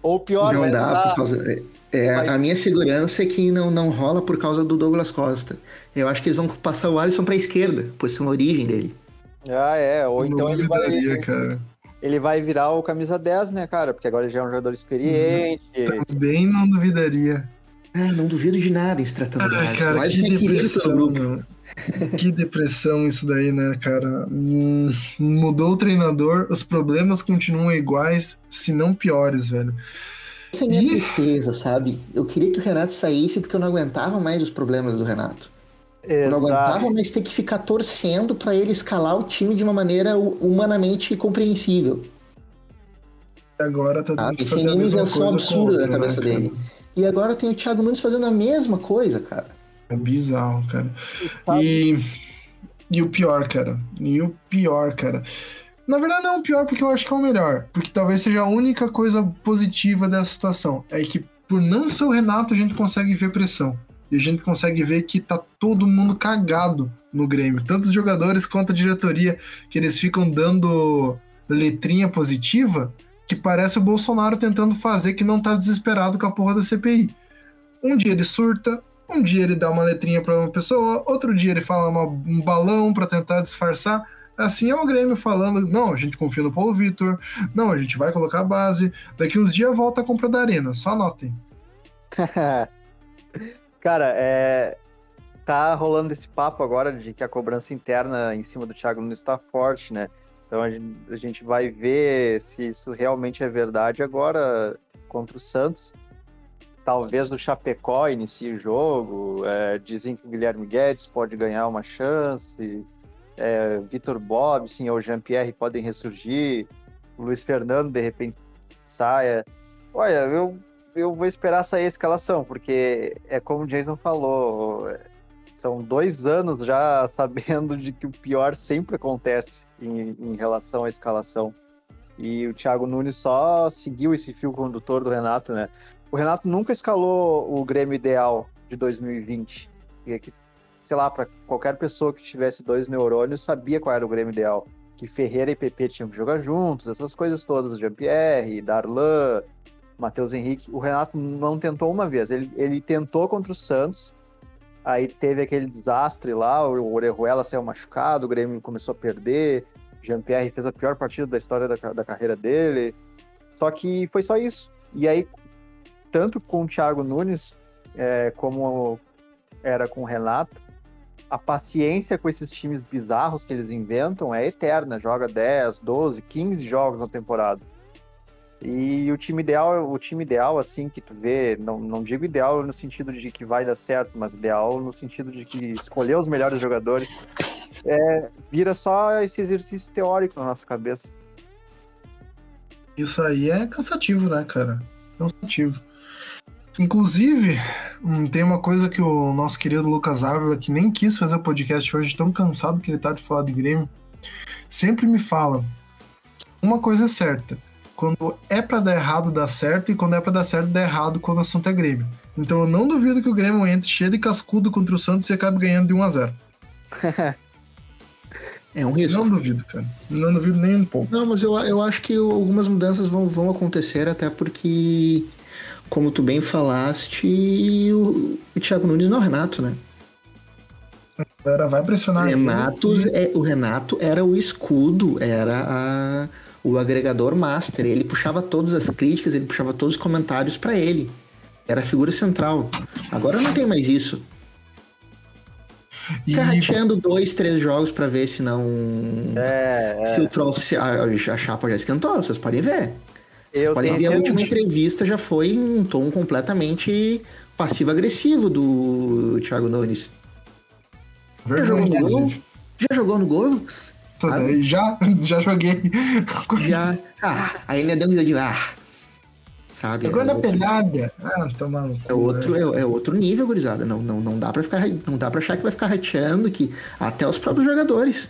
Ou pior, não dá entrar- por causa. É, Vai- a minha segurança é que não, não rola por causa do Douglas Costa. Eu acho que eles vão passar o Alisson pra esquerda, posição origem dele. Ah, é, ou então ele vai, duvidaria, cara. ele vai virar o camisa 10, né, cara? Porque agora ele já é um jogador experiente. Bem não duvidaria. Ah, não duvido de nada em se tratando Alisson. cara, que é depressão, meu. Que depressão isso daí, né, cara? Hum, mudou o treinador, os problemas continuam iguais, se não piores, velho. Essa é a minha Ih. tristeza, sabe? Eu queria que o Renato saísse porque eu não aguentava mais os problemas do Renato. Eu não Exato. aguentava mais ter que ficar torcendo pra ele escalar o time de uma maneira hu- humanamente compreensível. Agora tá fazer a mesma invenção coisa absurda na cabeça né, dele. E agora tem o Thiago Nunes fazendo a mesma coisa, cara. É bizarro, cara. E, e o pior, cara. E o pior, cara. Na verdade, não é o pior porque eu acho que é o melhor. Porque talvez seja a única coisa positiva dessa situação. É que por não ser o Renato, a gente consegue ver pressão. E a gente consegue ver que tá todo mundo cagado no Grêmio. Tanto os jogadores quanto a diretoria, que eles ficam dando letrinha positiva, que parece o Bolsonaro tentando fazer que não tá desesperado com a porra da CPI. Um dia ele surta, um dia ele dá uma letrinha pra uma pessoa, outro dia ele fala uma- um balão pra tentar disfarçar. Assim é o Grêmio falando, não, a gente confia no Paulo Vitor, não, a gente vai colocar a base, daqui uns dias volta a compra da arena, só anotem. [laughs] Cara, é... tá rolando esse papo agora de que a cobrança interna em cima do Thiago Nunes está forte, né? Então a gen- a gente vai ver se isso realmente é verdade agora contra o Santos. Talvez o Chapecó inicie o jogo. é, dizem que o Guilherme Guedes pode ganhar uma chance. É, Vitor Bob, sim, ou Jean-Pierre podem ressurgir. O Luiz Fernando, de repente, saia. Olha, eu eu vou esperar sair a escalação, porque é como o Jason falou, são dois anos já [laughs] sabendo de que o pior sempre acontece em, em relação à escalação. E o Thiago Nunes só seguiu esse fio condutor do Renato, né? O Renato nunca escalou o Grêmio ideal de 2020. E é que, sei lá, para qualquer pessoa que tivesse dois neurônios, sabia qual era o Grêmio ideal. Que Ferreira e PP tinham que jogar juntos, essas coisas todas, Jean-Pierre, Darlan, Matheus Henrique, o Renato não tentou uma vez. Ele, ele tentou contra o Santos, aí teve aquele desastre lá, o Orejuela saiu machucado, o Grêmio começou a perder, Jean-Pierre fez a pior partida da história da, da carreira dele. Só que foi só isso. E aí, tanto com o Thiago Nunes, é, como era com o Renato, a paciência com esses times bizarros que eles inventam é eterna. Joga 10, 12, 15 jogos na temporada. E o time ideal, o time ideal, assim, que tu vê, não, não digo ideal no sentido de que vai dar certo, mas ideal no sentido de que escolher os melhores jogadores, é, vira só esse exercício teórico na nossa cabeça. Isso aí é cansativo, né, cara? Cansativo. Inclusive, hum, tem uma coisa que o nosso querido Lucas Ávila, que nem quis fazer podcast hoje, tão cansado que ele tá de falar de Grêmio, sempre me fala. Uma coisa é certa. Quando é pra dar errado, dá certo, e quando é pra dar certo, dá errado quando o assunto é Grêmio. Então eu não duvido que o Grêmio entre cheio de cascudo contra o Santos e acabe ganhando de 1 a 0 [laughs] É um risco. Não duvido, cara. Não duvido nem um pouco. Não, mas eu, eu acho que algumas mudanças vão, vão acontecer, até porque, como tu bem falaste, o, o Thiago Nunes não é o Renato, né? A galera vai pressionar. ele Renatos é, o Renato era o escudo, era a- o agregador master. Ele puxava todas as críticas, ele puxava todos os comentários pra ele. Era a figura central. Agora não tem mais isso. e- Fica rateando dois, três jogos pra ver se não. É, Se o troço. Se a, a chapa já esquentou, vocês podem ver. eu Podem ver a última entrevista já foi em um tom completamente passivo-agressivo do Thiago Nunes. Já jogou no gol? Já jogou no gol? Daí, Já, já joguei. Já. Ah, aí ele é dando de ah. Sabe? Jogou é na outro- penalha. Ah, toma no cu, É outro, né? é, é outro nível, gurizada. Não, não, não dá para ficar, não dá para achar que vai ficar rateando que até os próprios jogadores.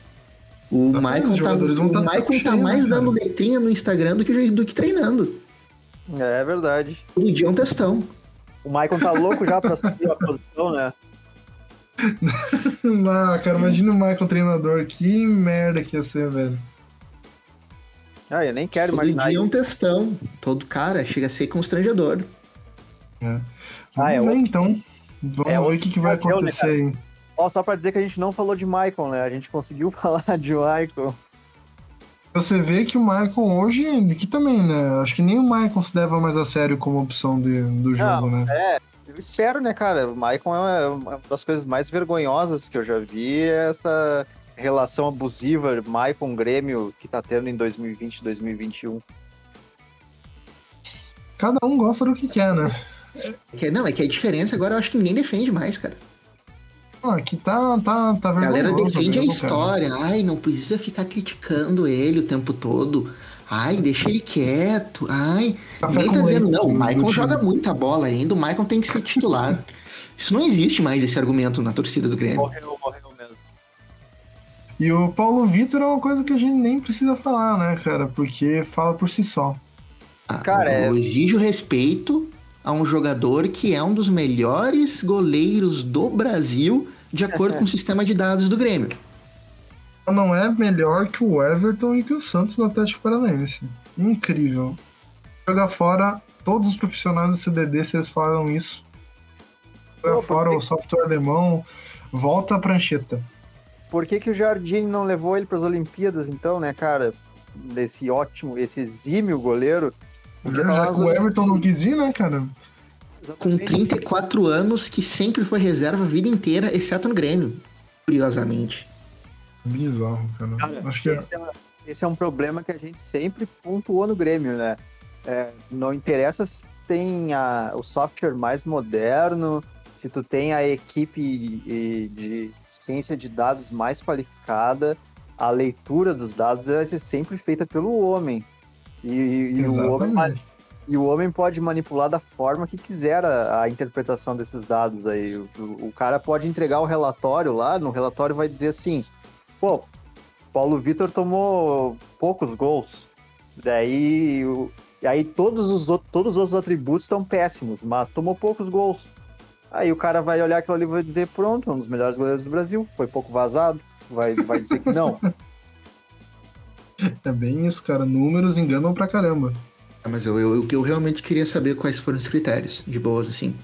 O Tá, Michael tá, jogadores vão o tá Michael tá mais né, cara? dando letrinha no Instagram do que, do que treinando. É verdade. Todo dia é um testão. O Maicon tá louco já pra subir a posição, né? [laughs] Ah, cara, imagina o Michael treinador. Que merda que ia ser, velho. Ah, eu nem quero Todo imaginar dia é um testão. Todo cara chega a ser constrangedor. Vamos Ah, é ver, outro- então. Vamos é ver o que, que vai né, acontecer aí. Ó, só pra dizer que a gente não falou de Maicon, né? A gente conseguiu [laughs] falar de Maicon. Você vê que o Michael hoje, aqui também, né? Acho que nem o Michael se leva mais a sério como opção de, do jogo, né? É, espero, né, cara? O Maicon é uma, uma das coisas mais vergonhosas que eu já vi, é essa relação abusiva Maicon-Grêmio que tá tendo em 2020 2021. Cada um gosta do que quer, né? Que, não, é que a diferença agora eu acho que ninguém defende mais, cara. Ah, aqui tá, tá, tá A galera vergonhoso defende a mesmo, cara. história. Ai, não precisa ficar criticando ele o tempo todo. Ai, deixa ele quieto. Ai, Café ninguém tá dizendo, não, o Maicon time. joga muita bola ainda, o Maicon tem que ser titular. [laughs] Isso não existe mais, esse argumento na torcida do Grêmio. Morreu, morreu mesmo. E o Paulo Vitor é uma coisa que a gente nem precisa falar, né, cara? Porque fala por si só. Ah, Cara, é- eu exijo respeito a um jogador que é um dos melhores goleiros do Brasil, de acordo com o [laughs] sistema de dados do Grêmio. Não é melhor que o Everton e que o Santos no Atlético Paranaense. Incrível. Jogar fora todos os profissionais do CDD, se eles falam isso. Jogar Pô, fora porque- o software alemão, volta a prancheta. Por que, que o Jardim não levou ele pras Olimpíadas, então, né, cara? Desse ótimo, esse exímio goleiro. Já nas que o Everton não quis ir, né, cara? Com Exatamente. 34 anos, que sempre foi reserva a vida inteira, exceto no Grêmio. Curiosamente. Bizarro, cara. Cara, Acho que é... esse, é, esse é um problema que a gente sempre pontuou no Grêmio, né? É, não interessa se tem a- o software mais moderno, se tu tem a equipe de ciência de dados mais qualificada, a leitura dos dados vai ser sempre feita pelo homem. E, e o homem, e o homem pode manipular da forma que quiser a, a interpretação desses dados aí. O- o cara pode entregar o relatório lá, no relatório vai dizer assim, pô, Paulo Vitor tomou poucos gols. Daí, o- e aí todos os, outros, todos os outros atributos estão péssimos, mas tomou poucos gols. Aí o cara vai olhar aquilo ali e vai dizer, pronto, um dos melhores goleiros do Brasil, foi pouco vazado. Vai, vai dizer que não. [laughs] é bem isso, cara. Números enganam pra caramba. Mas eu, eu, eu realmente queria saber quais foram os critérios, de boas, assim.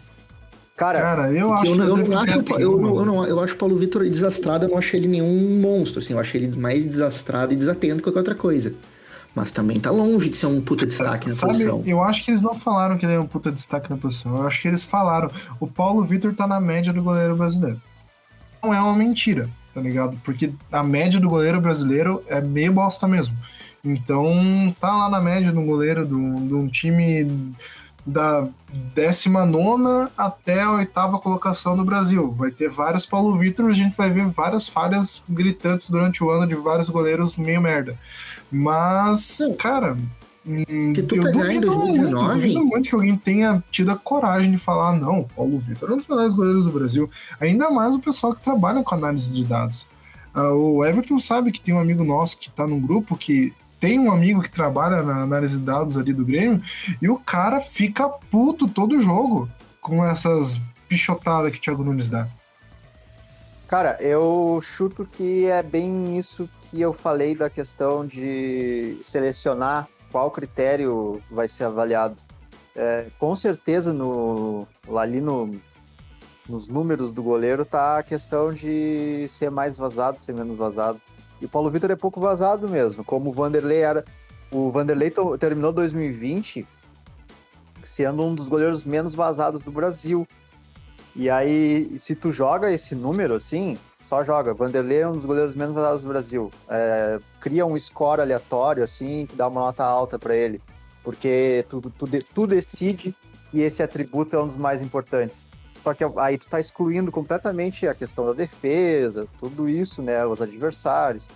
Cara, Cara, eu acho eu, eu não acho, ter eu, eu, não, eu acho o Paulo Vitor desastrado, eu não achei ele nenhum monstro, assim, eu achei ele mais desastrado e desatento que qualquer outra coisa. Mas também tá longe de ser um puta destaque na Sabe, posição. eu acho que eles não falaram que ele é um puta destaque na posição. Eu acho que eles falaram. O Paulo Vitor tá na média do goleiro brasileiro. Não é uma mentira, tá ligado? Porque a média do goleiro brasileiro é meio bosta mesmo. Então, tá lá na média do goleiro de um de um time da 19 até a oitava colocação do Brasil. Vai ter vários Paulo Vitor, a gente vai ver várias falhas gritantes durante o ano de vários goleiros meio merda. Mas, Não. cara, hum, Se tu eu pegar em duvido muito, 2019 duvido muito que alguém tenha tido a coragem de falar, não, Paulo Vitor é um dos melhores goleiros do Brasil. Ainda mais o pessoal que trabalha com análise de dados. Ah, o Everton sabe que tem um amigo nosso que tá num grupo que tem um amigo que trabalha na análise de dados ali do Grêmio e o cara fica puto todo jogo com essas pichotadas que o Thiago Nunes dá. Cara, eu chuto que é bem isso que eu falei da questão de selecionar qual critério vai ser avaliado. É, com certeza no, ali no, nos números do goleiro tá a questão de ser mais vazado, ser menos vazado. E o Paulo Vitor é pouco vazado mesmo, como o Vanderlei era. O Vanderlei terminou 2020 sendo um dos goleiros menos vazados do Brasil. E aí, se tu joga esse número assim, só joga. Vanderlei é um dos goleiros menos vazados do Brasil. É, cria um score aleatório, assim, que dá uma nota alta para ele. Porque tu, tu, tu decide e esse atributo é um dos mais importantes. Só que aí tu tá excluindo completamente a questão da defesa, tudo isso, né? Os adversários.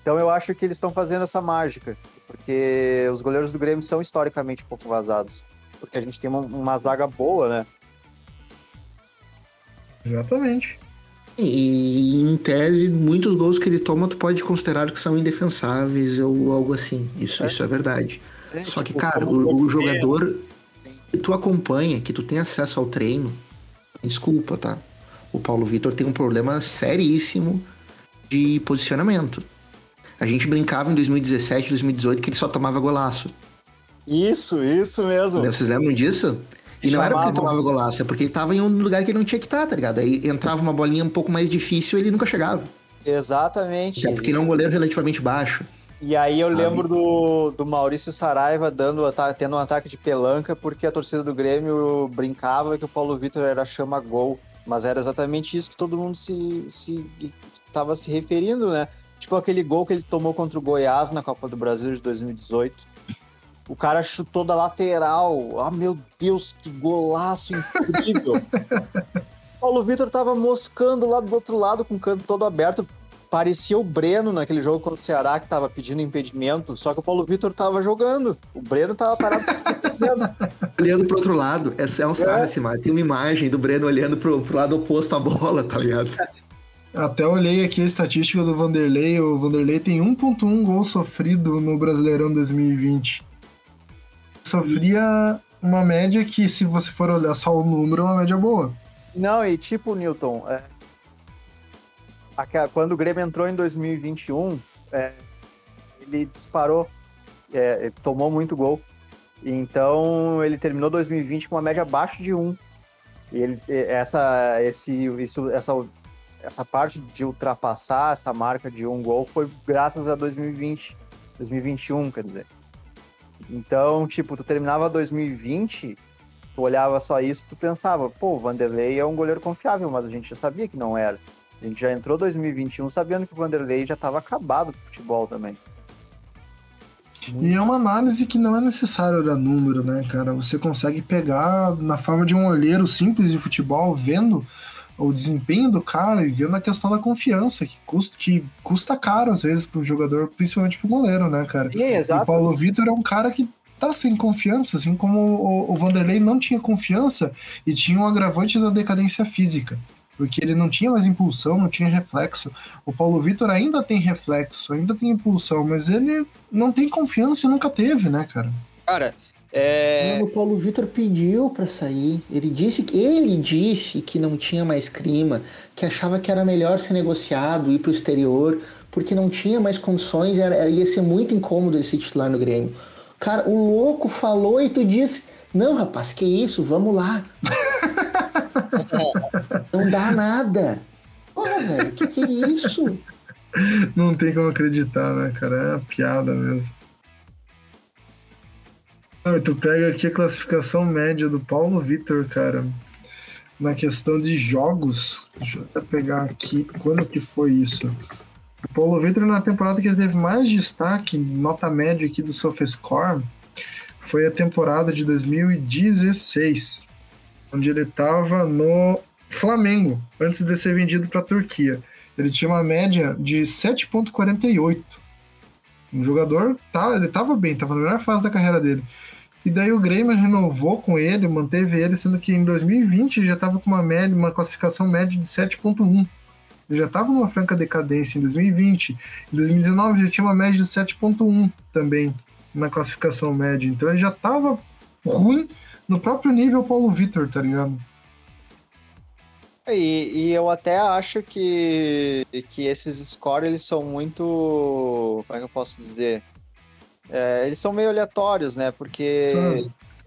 Então eu acho que eles estão fazendo essa mágica. Porque os goleiros do Grêmio são historicamente pouco vazados. Porque a gente tem uma, uma zaga boa, né? Exatamente. E em tese, muitos gols que ele toma, tu pode considerar que são indefensáveis ou algo assim. Isso é, isso é verdade. É, Só que, tipo, cara, o, o jogador que tu acompanha, que tu tem acesso ao treino, desculpa, tá? O Paulo Vitor tem um problema seríssimo de posicionamento. A gente brincava em 2017, 2018 que ele só tomava golaço. Isso, isso mesmo. Vocês lembram disso? E não era porque ele tomava golaço, é porque ele tava em um lugar que ele não tinha que estar, tá ligado? Aí entrava uma bolinha um pouco mais difícil e ele nunca chegava. Exatamente. É porque ele é um goleiro relativamente baixo. E aí eu sabe? lembro do, do Maurício Saraiva dando, tendo um ataque de pelanca porque a torcida do Grêmio brincava que o Paulo Vitor era chama gol. Mas era exatamente isso que todo mundo se, se estava se referindo, né? Tipo aquele gol que ele tomou contra o Goiás na Copa do Brasil de 2018 o cara chutou da lateral. Ah, meu Deus, que golaço incrível. [laughs] Paulo Vitor tava moscando lá do outro lado com o canto todo aberto. Parecia o Breno naquele jogo contra o Ceará que tava pedindo impedimento, só que o Paulo Vitor tava jogando. O Breno tava parado [laughs] olhando pro outro lado. Essa é um sarro, é. Tem uma imagem do Breno olhando pro, pro lado oposto à bola, tá ligado? Até olhei aqui a estatística do Vanderlei. O Vanderlei tem 1.1 gol sofrido no Brasileirão 2020 sofria uma média que, se você for olhar só o número, é uma média boa. Não, e tipo, Newton, é... quando o Grêmio entrou em 2021, é... ele disparou, é... tomou muito gol. Então ele terminou 2020 com uma média abaixo de 1. E ele, essa, esse, isso, essa, essa parte de ultrapassar essa marca de um gol foi graças a 2020, 2021, quer dizer. Então, tipo, tu terminava 2020, tu olhava só isso, tu pensava, pô, o Vanderlei é um goleiro confiável, mas a gente já sabia que não era. A gente já entrou 2021 sabendo que o Vanderlei já estava acabado com o futebol também. E é uma análise que não é necessário olhar número, né, cara? Você consegue pegar na forma de um olheiro simples de futebol, vendo o desempenho do cara e vendo a questão da confiança, que custa, que custa caro às vezes pro jogador, principalmente pro goleiro, né, cara? Sim, exato. E o Paulo Vitor é um cara que tá sem confiança, assim como o, o Vanderlei não tinha confiança e tinha um agravante da decadência física. Porque ele não tinha mais impulsão, não tinha reflexo. O Paulo Vitor ainda tem reflexo, ainda tem impulsão, mas ele não tem confiança e nunca teve, né, cara? Cara, é... o Paulo Vitor pediu para sair. Ele disse que ele disse que não tinha mais clima, que achava que era melhor ser negociado, ir para o exterior, porque não tinha mais condições, era, ia ser muito incômodo ele ser titular no Grêmio. Cara, o louco falou e tu disse: Não, rapaz, que isso, vamos lá. [laughs] [laughs] não dá nada. Porra, velho, que que é isso? Não tem como acreditar, né, cara? É uma piada mesmo. Não, tu pega aqui a classificação média do Paulo Vitor, cara. Na questão de jogos. Deixa eu até pegar aqui quando que foi isso. O Paulo Vitor, na temporada que ele teve mais destaque, nota média aqui do SofaScore, foi a temporada de 2016, onde ele estava no Flamengo, antes de ser vendido para a Turquia. Ele tinha uma média de 7,48. Um jogador, tá, ele estava bem, estava na melhor fase da carreira dele. E daí o Grêmio renovou com ele, manteve ele, sendo que em 2020 já estava com uma média, uma classificação média de 7.1. Ele já estava numa franca decadência em 2020. Em 2019 já tinha uma média de 7.1 também na classificação média. Então ele já estava ruim no próprio nível Paulo Vitor, tá ligado? E, e, eu até acho que, que esses scores eles são muito. Como é que eu posso dizer? É, eles são meio aleatórios, né? Porque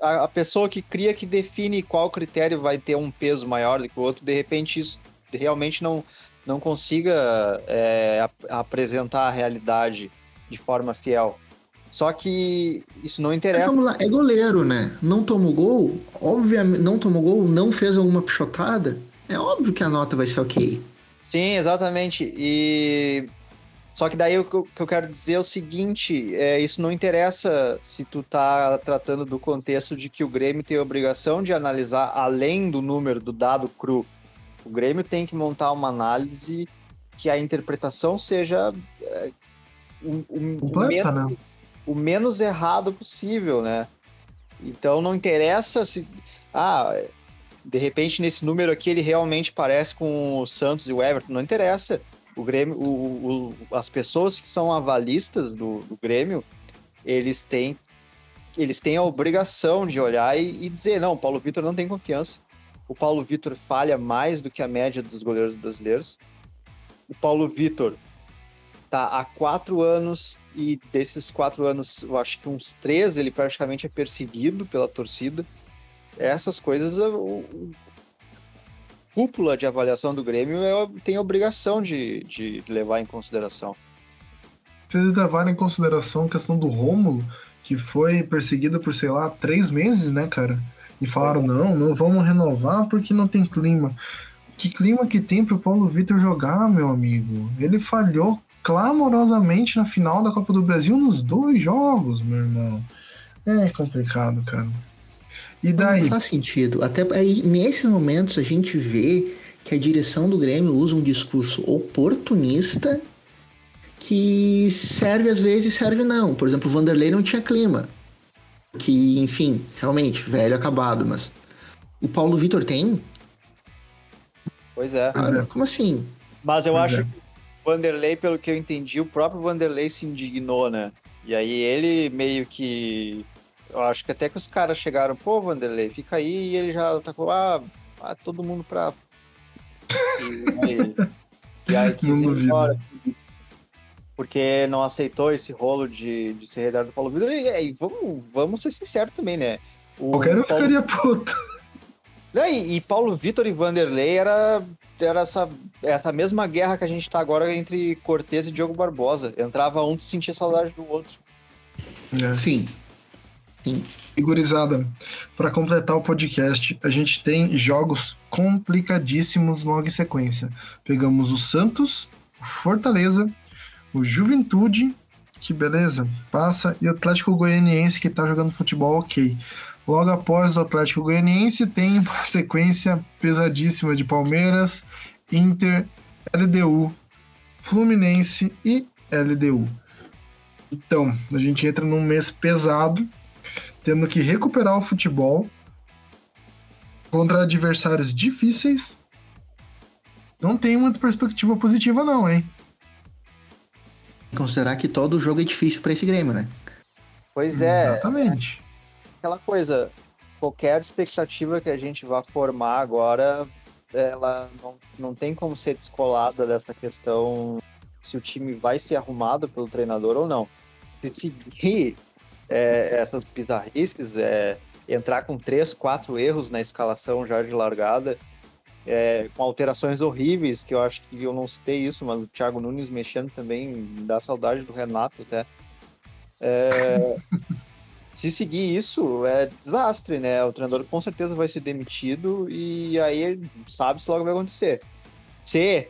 a, a, pessoa que cria, que define qual critério vai ter um peso maior do que o outro, de repente isso realmente não, não consiga é, ap apresentar a realidade de forma fiel. Só que isso não interessa. vamos lá, é goleiro, né? Não tomou gol, obviamente, não tomou gol, não fez alguma pichotada, é óbvio que a nota vai ser ok. Sim, exatamente. E só que daí o que eu quero dizer é o seguinte, é, isso não interessa se tu tá tratando do contexto de que o Grêmio tem a obrigação de analisar além do número do dado cru. O Grêmio tem que montar uma análise que a interpretação seja é, um, um, Completa, menos, né? O menos errado possível, né? Então não interessa se. Ah, de repente nesse número aqui ele realmente parece com o Santos e o Everton, não interessa. O Grêmio, o, o, as pessoas que são avalistas do, do Grêmio, eles têm eles têm a obrigação de olhar e, e dizer, não, o Paulo Vitor não tem confiança. O Paulo Vitor falha mais do que a média dos goleiros brasileiros. O Paulo Vitor tá há quatro anos e desses quatro anos, eu acho que uns três ele praticamente é perseguido pela torcida. Essas coisas, o, cúpula de avaliação do Grêmio é, tem a obrigação de, de levar em consideração. Se eles levarem em consideração a questão do Rômulo, que foi perseguido por, sei lá, três meses, né, cara? E falaram, não, não vamos renovar porque não tem clima. Que clima que tem pro Paulo Vitor jogar, meu amigo? Ele falhou clamorosamente na final da Copa do Brasil nos dois jogos, meu irmão. É complicado, cara. E daí? Não faz sentido. Até aí, nesses momentos, a gente vê que a direção do Grêmio usa um discurso oportunista que serve às vezes serve não. Por exemplo, o Vanderlei não tinha clima. Que, enfim, realmente, velho acabado, mas. O Paulo Vitor tem? Pois é. Ah, como assim? Mas eu pois acho é. que Vanderlei, pelo que eu entendi, o próprio Vanderlei se indignou, né? E aí ele meio que. Eu acho que até que os caras chegaram, pô, Vanderlei, fica aí, e ele já tacou, ah, ah todo mundo pra. [laughs] E aí, e aí que não embora, porque não aceitou esse rolo de, de ser redado do Paulo Vitor. E, e, vamos, vamos ser sinceros também, né? O Qualquer um Paulo... ficaria puto. E, e, Paulo Vitor e Vanderlei era, era essa, essa mesma guerra que a gente tá agora entre Cortez e Diogo Barbosa. Entrava um, e sentia saudade do outro. É. Sim. Sim. Figurizada, para completar o podcast, a gente tem jogos complicadíssimos logo em sequência. Pegamos o Santos, o Fortaleza, o Juventude, que beleza, passa, e o Atlético Goianiense, que tá jogando futebol ok. Logo após o Atlético Goianiense, tem uma [laughs] sequência pesadíssima de Palmeiras, Inter, LDU, Fluminense e LDU. Então, a gente entra num mês pesado, tendo que recuperar o futebol contra adversários difíceis. Não tem muita perspectiva positiva, não, hein? Considerar que todo jogo é difícil para esse Grêmio, né? Pois é. Exatamente. Aquela coisa, qualquer expectativa que a gente vá formar agora, ela não, não tem como ser descolada dessa questão se o time vai ser arrumado pelo treinador ou não. Se seguir é, essas bizarrices, é, entrar com três, quatro erros na escalação já de largada, é, com alterações horríveis, que eu acho que eu não citei isso, mas o Thiago Nunes mexendo também dá saudade do Renato até. É, [laughs] se seguir isso, é desastre, né? O treinador com certeza vai ser demitido e aí sabe se logo vai acontecer. Se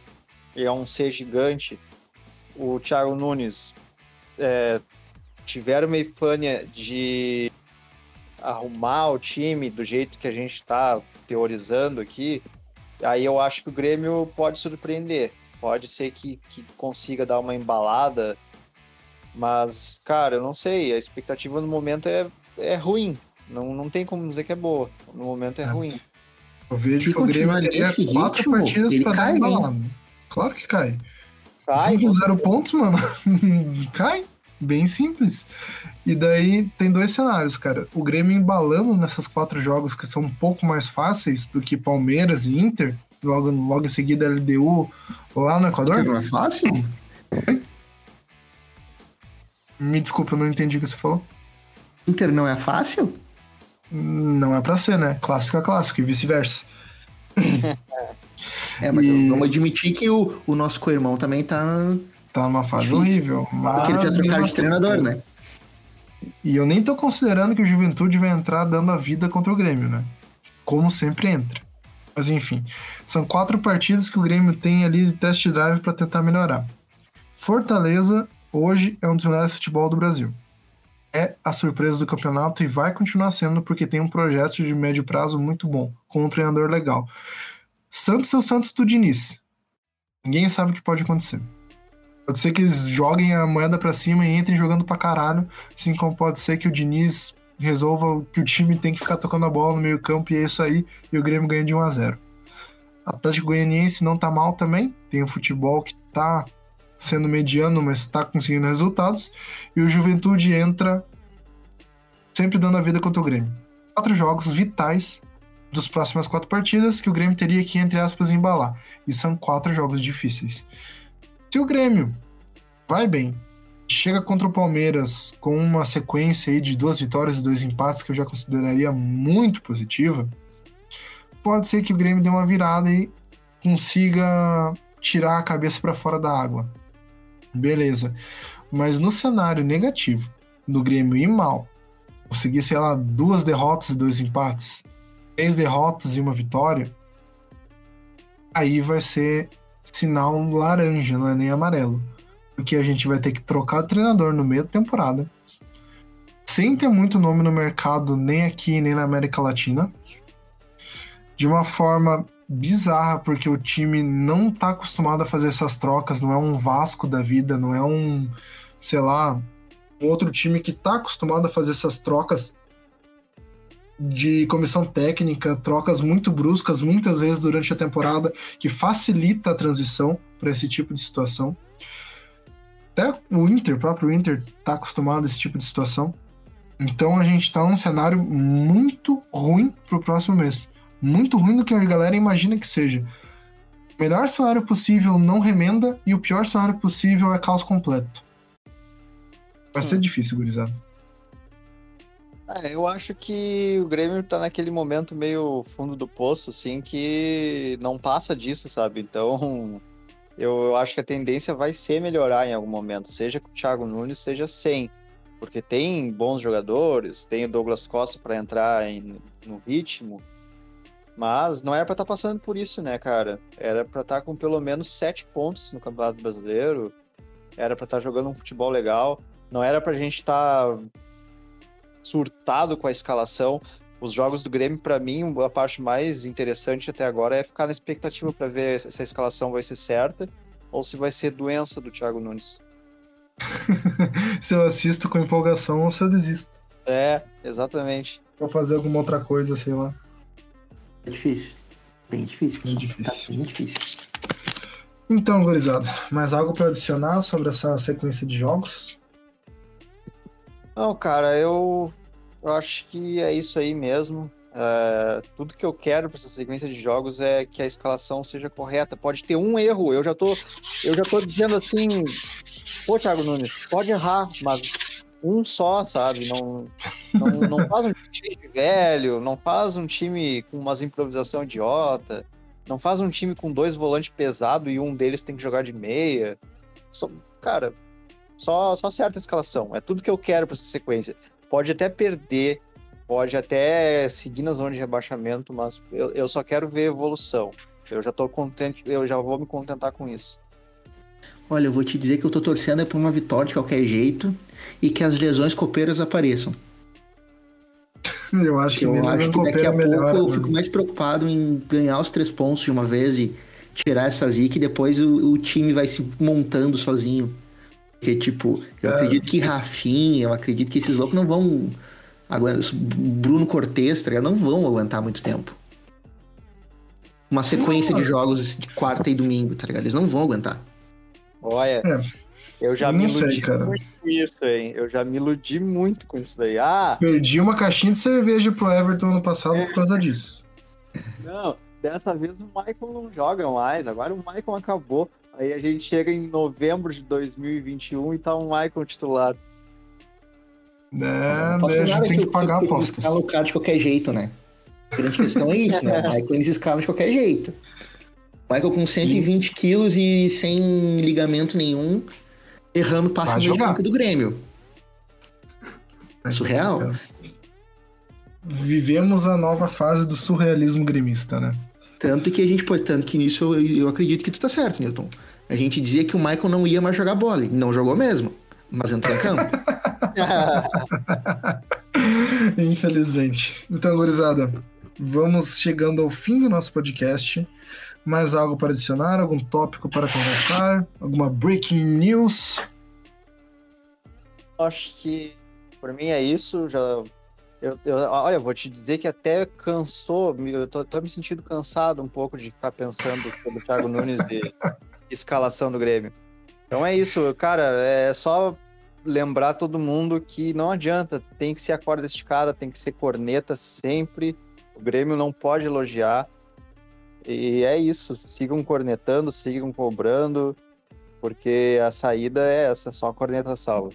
é um C gigante, o Thiago Nunes é, tiver uma epifânia de arrumar o time do jeito que a gente está teorizando aqui, Aí eu acho que o Grêmio pode surpreender. Pode ser que, que consiga dar uma embalada. Mas, cara, eu não sei. A expectativa no momento é, é ruim. Não, não tem como dizer que é boa. No momento é, é. ruim. Eu vejo Se que o Grêmio teria quatro ritmo, partidas pra cai, dar. Claro que cai. Cai. Com zero pontos, mano. [laughs] cai. Bem simples. E daí tem dois cenários, cara. O Grêmio embalando nessas quatro jogos que são um pouco mais fáceis do que Palmeiras e Inter, logo, logo em seguida LDU lá no Equador. Não é fácil? Me desculpa, eu não entendi o que você falou. Inter não é fácil? Não é pra ser, né? Clássico é clássico e vice-versa. [laughs] é, mas e... vamos admitir que o, o nosso co-irmão também tá tá numa fase Difícil. horrível. Mas Porque ele já trocaram de treinador, né? E eu nem tô considerando que o Juventude vai entrar dando a vida contra o Grêmio, né? Como sempre entra. Mas enfim, são quatro partidas que o Grêmio tem ali de test drive para tentar melhorar. Fortaleza hoje é um dos melhores futebol do Brasil. É a surpresa do campeonato e vai continuar sendo porque tem um projeto de médio prazo muito bom, com um treinador legal. Santos é o Santos do Diniz. Ninguém sabe o que pode acontecer. Pode ser que eles joguem a moeda para cima e entrem jogando pra caralho, assim como pode ser que o Diniz resolva que o time tem que ficar tocando a bola no meio campo e é isso aí, e o Grêmio ganha de 1 a 0 Atlético Goianiense não tá mal também, tem o futebol que tá sendo mediano, mas está conseguindo resultados, e o Juventude entra sempre dando a vida contra o Grêmio. Quatro jogos vitais dos próximas quatro partidas que o Grêmio teria que, entre aspas, embalar. E são quatro jogos difíceis. Se o Grêmio vai bem, chega contra o Palmeiras com uma sequência aí de duas vitórias e dois empates que eu já consideraria muito positiva, pode ser que o Grêmio dê uma virada e consiga tirar a cabeça para fora da água. Beleza. Mas no cenário negativo do Grêmio ir mal, conseguir, sei lá, duas derrotas e dois empates, três derrotas e uma vitória, aí vai ser sinal laranja, não é nem amarelo. Porque a gente vai ter que trocar o treinador no meio da temporada. Sem ter muito nome no mercado, nem aqui, nem na América Latina. De uma forma bizarra, porque o time não tá acostumado a fazer essas trocas, não é um Vasco da vida, não é um, sei lá, um outro time que tá acostumado a fazer essas trocas de comissão técnica, trocas muito bruscas, muitas vezes durante a temporada, que facilita a transição para esse tipo de situação. Até o Inter, o próprio Inter, tá acostumado a esse tipo de situação. Então a gente tá num cenário muito ruim pro próximo mês. Muito ruim do que a galera imagina que seja. Melhor cenário possível não remenda e o pior cenário possível é caos completo. Vai ser hum. difícil, gurizada. É, eu acho que o Grêmio tá naquele momento meio fundo do poço, assim, que não passa disso, sabe? Então, eu, eu acho que a tendência vai ser melhorar em algum momento, seja com o Thiago Nunes, seja sem. Porque tem bons jogadores, tem o Douglas Costa para entrar em, no ritmo, mas não era para estar tá passando por isso, né, cara? Era para estar tá com pelo menos sete pontos no Campeonato Brasileiro, era para estar tá jogando um futebol legal, não era pra gente estar tá surtado com a escalação. Os jogos do Grêmio, para mim, a parte mais interessante até agora é ficar na expectativa para ver se a escalação vai ser certa ou se vai ser doença do Thiago Nunes. [laughs] se eu assisto com empolgação ou se eu desisto. É, exatamente. Vou fazer alguma outra coisa, sei lá. É difícil. Bem difícil. Bem difícil. Tá bem difícil. Então, gurizada, mais algo para adicionar sobre essa sequência de jogos? Não, cara, eu, eu acho que é isso aí mesmo. É, tudo que eu quero para essa sequência de jogos é que a escalação seja correta. Pode ter um erro, eu já tô, eu já tô dizendo assim, pô, Thiago Nunes, pode errar, mas um só, sabe? Não, não, não faz um time velho, não faz um time com umas improvisação idiota, não faz um time com dois volantes pesados e um deles tem que jogar de meia. Cara, só, só certa escalação. É tudo que eu quero para essa sequência. Pode até perder, pode até seguir na zona de rebaixamento, mas eu, eu só quero ver evolução. Eu já tô contente, eu já vou me contentar com isso. Olha, eu vou te dizer que eu tô torcendo é por uma vitória de qualquer jeito e que as lesões copeiras apareçam. [laughs] Eu acho que, eu acho que daqui a pouco eu fico mais preocupado em ganhar os três pontos de uma vez e tirar essa zica e depois o, o time vai se montando sozinho. Porque, tipo, eu é. acredito que Rafinha, eu acredito que esses loucos não vão. Bruno Cortes, tá não vão aguentar muito tempo. Uma sequência não, de jogos de quarta e domingo, tá ligado? Eles não vão aguentar. Olha, é. eu já eu me iludi sei, muito com isso, hein? Eu já me iludi muito com isso daí. Ah! Perdi uma caixinha de cerveja pro Everton ano passado é. por causa disso. Não, dessa vez o Michael não joga mais. Agora o Michael acabou. Aí a gente chega em novembro de 2021 e tá um Michael titular. É, né, a gente tem que, que pagar que, apostas. Escala o cara de qualquer jeito, né? A grande questão é isso, né? [laughs] O Michael eles escalam de qualquer jeito. Michael com 120 Sim. quilos e sem ligamento nenhum, errando passe no meio do Grêmio. É surreal. Vivemos a nova fase do surrealismo gremista, né? Tanto que a gente tanto que nisso eu, eu acredito que tu tá certo, Newton. A gente dizia que o Michael não ia mais jogar bola, e não jogou mesmo, mas entrou em campo. [laughs] [laughs] Infelizmente. Então, gurizada, vamos chegando ao fim do nosso podcast. Mais algo para adicionar? Algum tópico para conversar? Alguma breaking news? Acho que por mim é isso. Já Eu, eu, olha, vou te dizer que até cansou, eu tô, tô me sentindo cansado um pouco de ficar pensando sobre o Thiago Nunes de [laughs] escalação do Grêmio. Então é isso, cara, é só lembrar todo mundo que não adianta, tem que ser a corda esticada, tem que ser corneta sempre. O Grêmio não pode elogiar. E é isso, sigam cornetando, sigam cobrando, porque a saída é essa, só a corneta salva.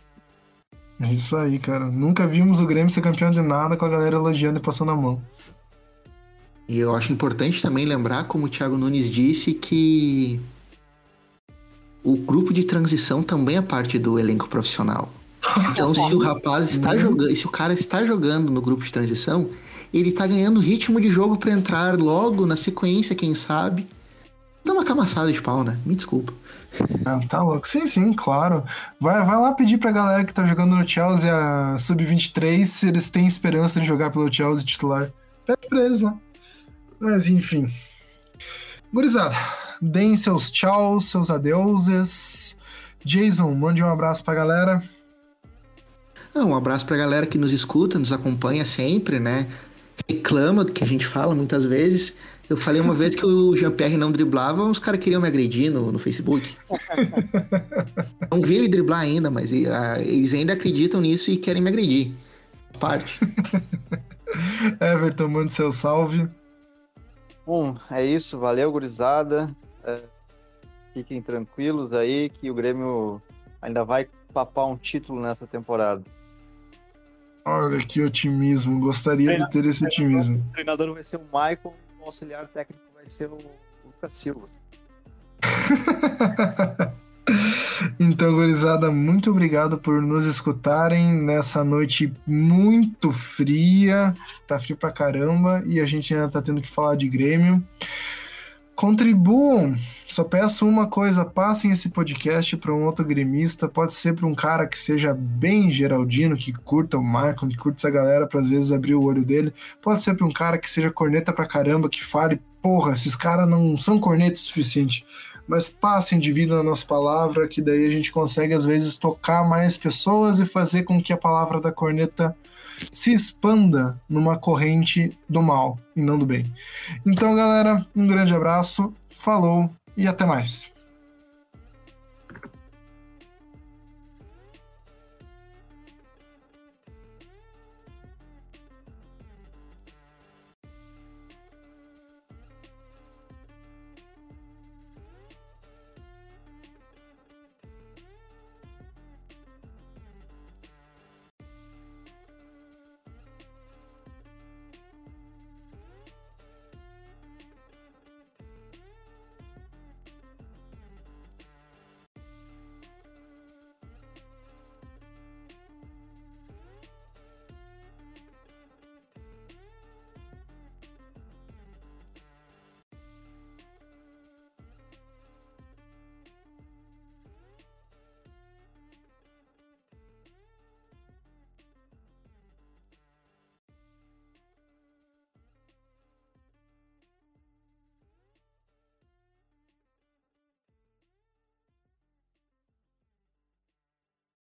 É isso aí, cara. Nunca vimos o Grêmio ser campeão de nada com a galera elogiando e passando a mão. E eu acho importante também lembrar, como o Thiago Nunes disse, que o grupo de transição também é parte do elenco profissional. Então, se o rapaz está jogando, se o cara está jogando no grupo de transição, ele está ganhando ritmo de jogo para entrar logo na sequência, quem sabe. Dá uma camaçada de pau, né? Me desculpa. [laughs] Ah, tá louco. Sim, sim, claro. Vai, vai lá pedir pra galera que tá jogando no Chelsea a Sub-23 se eles têm esperança de jogar pelo Chelsea titular. Pede pra eles lá. Mas enfim. Gurizada, deem seus tchau, seus adeuses. Jason, mande um abraço pra galera. Ah, um abraço pra galera que nos escuta, nos acompanha sempre, né? Reclama do que a gente fala muitas vezes. Eu falei uma vez que o Jean-Pierre não driblava, os caras queriam me agredir no, no Facebook. [laughs] não vi ele driblar ainda, mas uh, eles ainda acreditam nisso e querem me agredir. Parte. [laughs] Everton, mande seu salve. Bom, é isso. Valeu, gurizada. É, fiquem tranquilos aí que o Grêmio ainda vai papar um título nessa temporada. Olha que otimismo. Gostaria de ter esse otimismo. O treinador vai ser o Michael o auxiliar técnico vai ser o Lucas Silva. [laughs] então, gurizada, muito obrigado por nos escutarem nessa noite muito fria. Tá frio pra caramba e a gente ainda tá tendo que falar de Grêmio. Contribuam. Só peço uma coisa: passem esse podcast para um outro gremista. Pode ser para um cara que seja bem geraldino, que curta o Michael, que curta essa galera, para às vezes abrir o olho dele. Pode ser para um cara que seja corneta pra caramba, que fale: porra, esses caras não são cornetos o suficiente mas passem de vida na nossa palavra, que daí a gente consegue às vezes tocar mais pessoas e fazer com que a palavra da corneta se expanda numa corrente do mal e não do bem. Então, galera, um grande abraço, falou e até mais.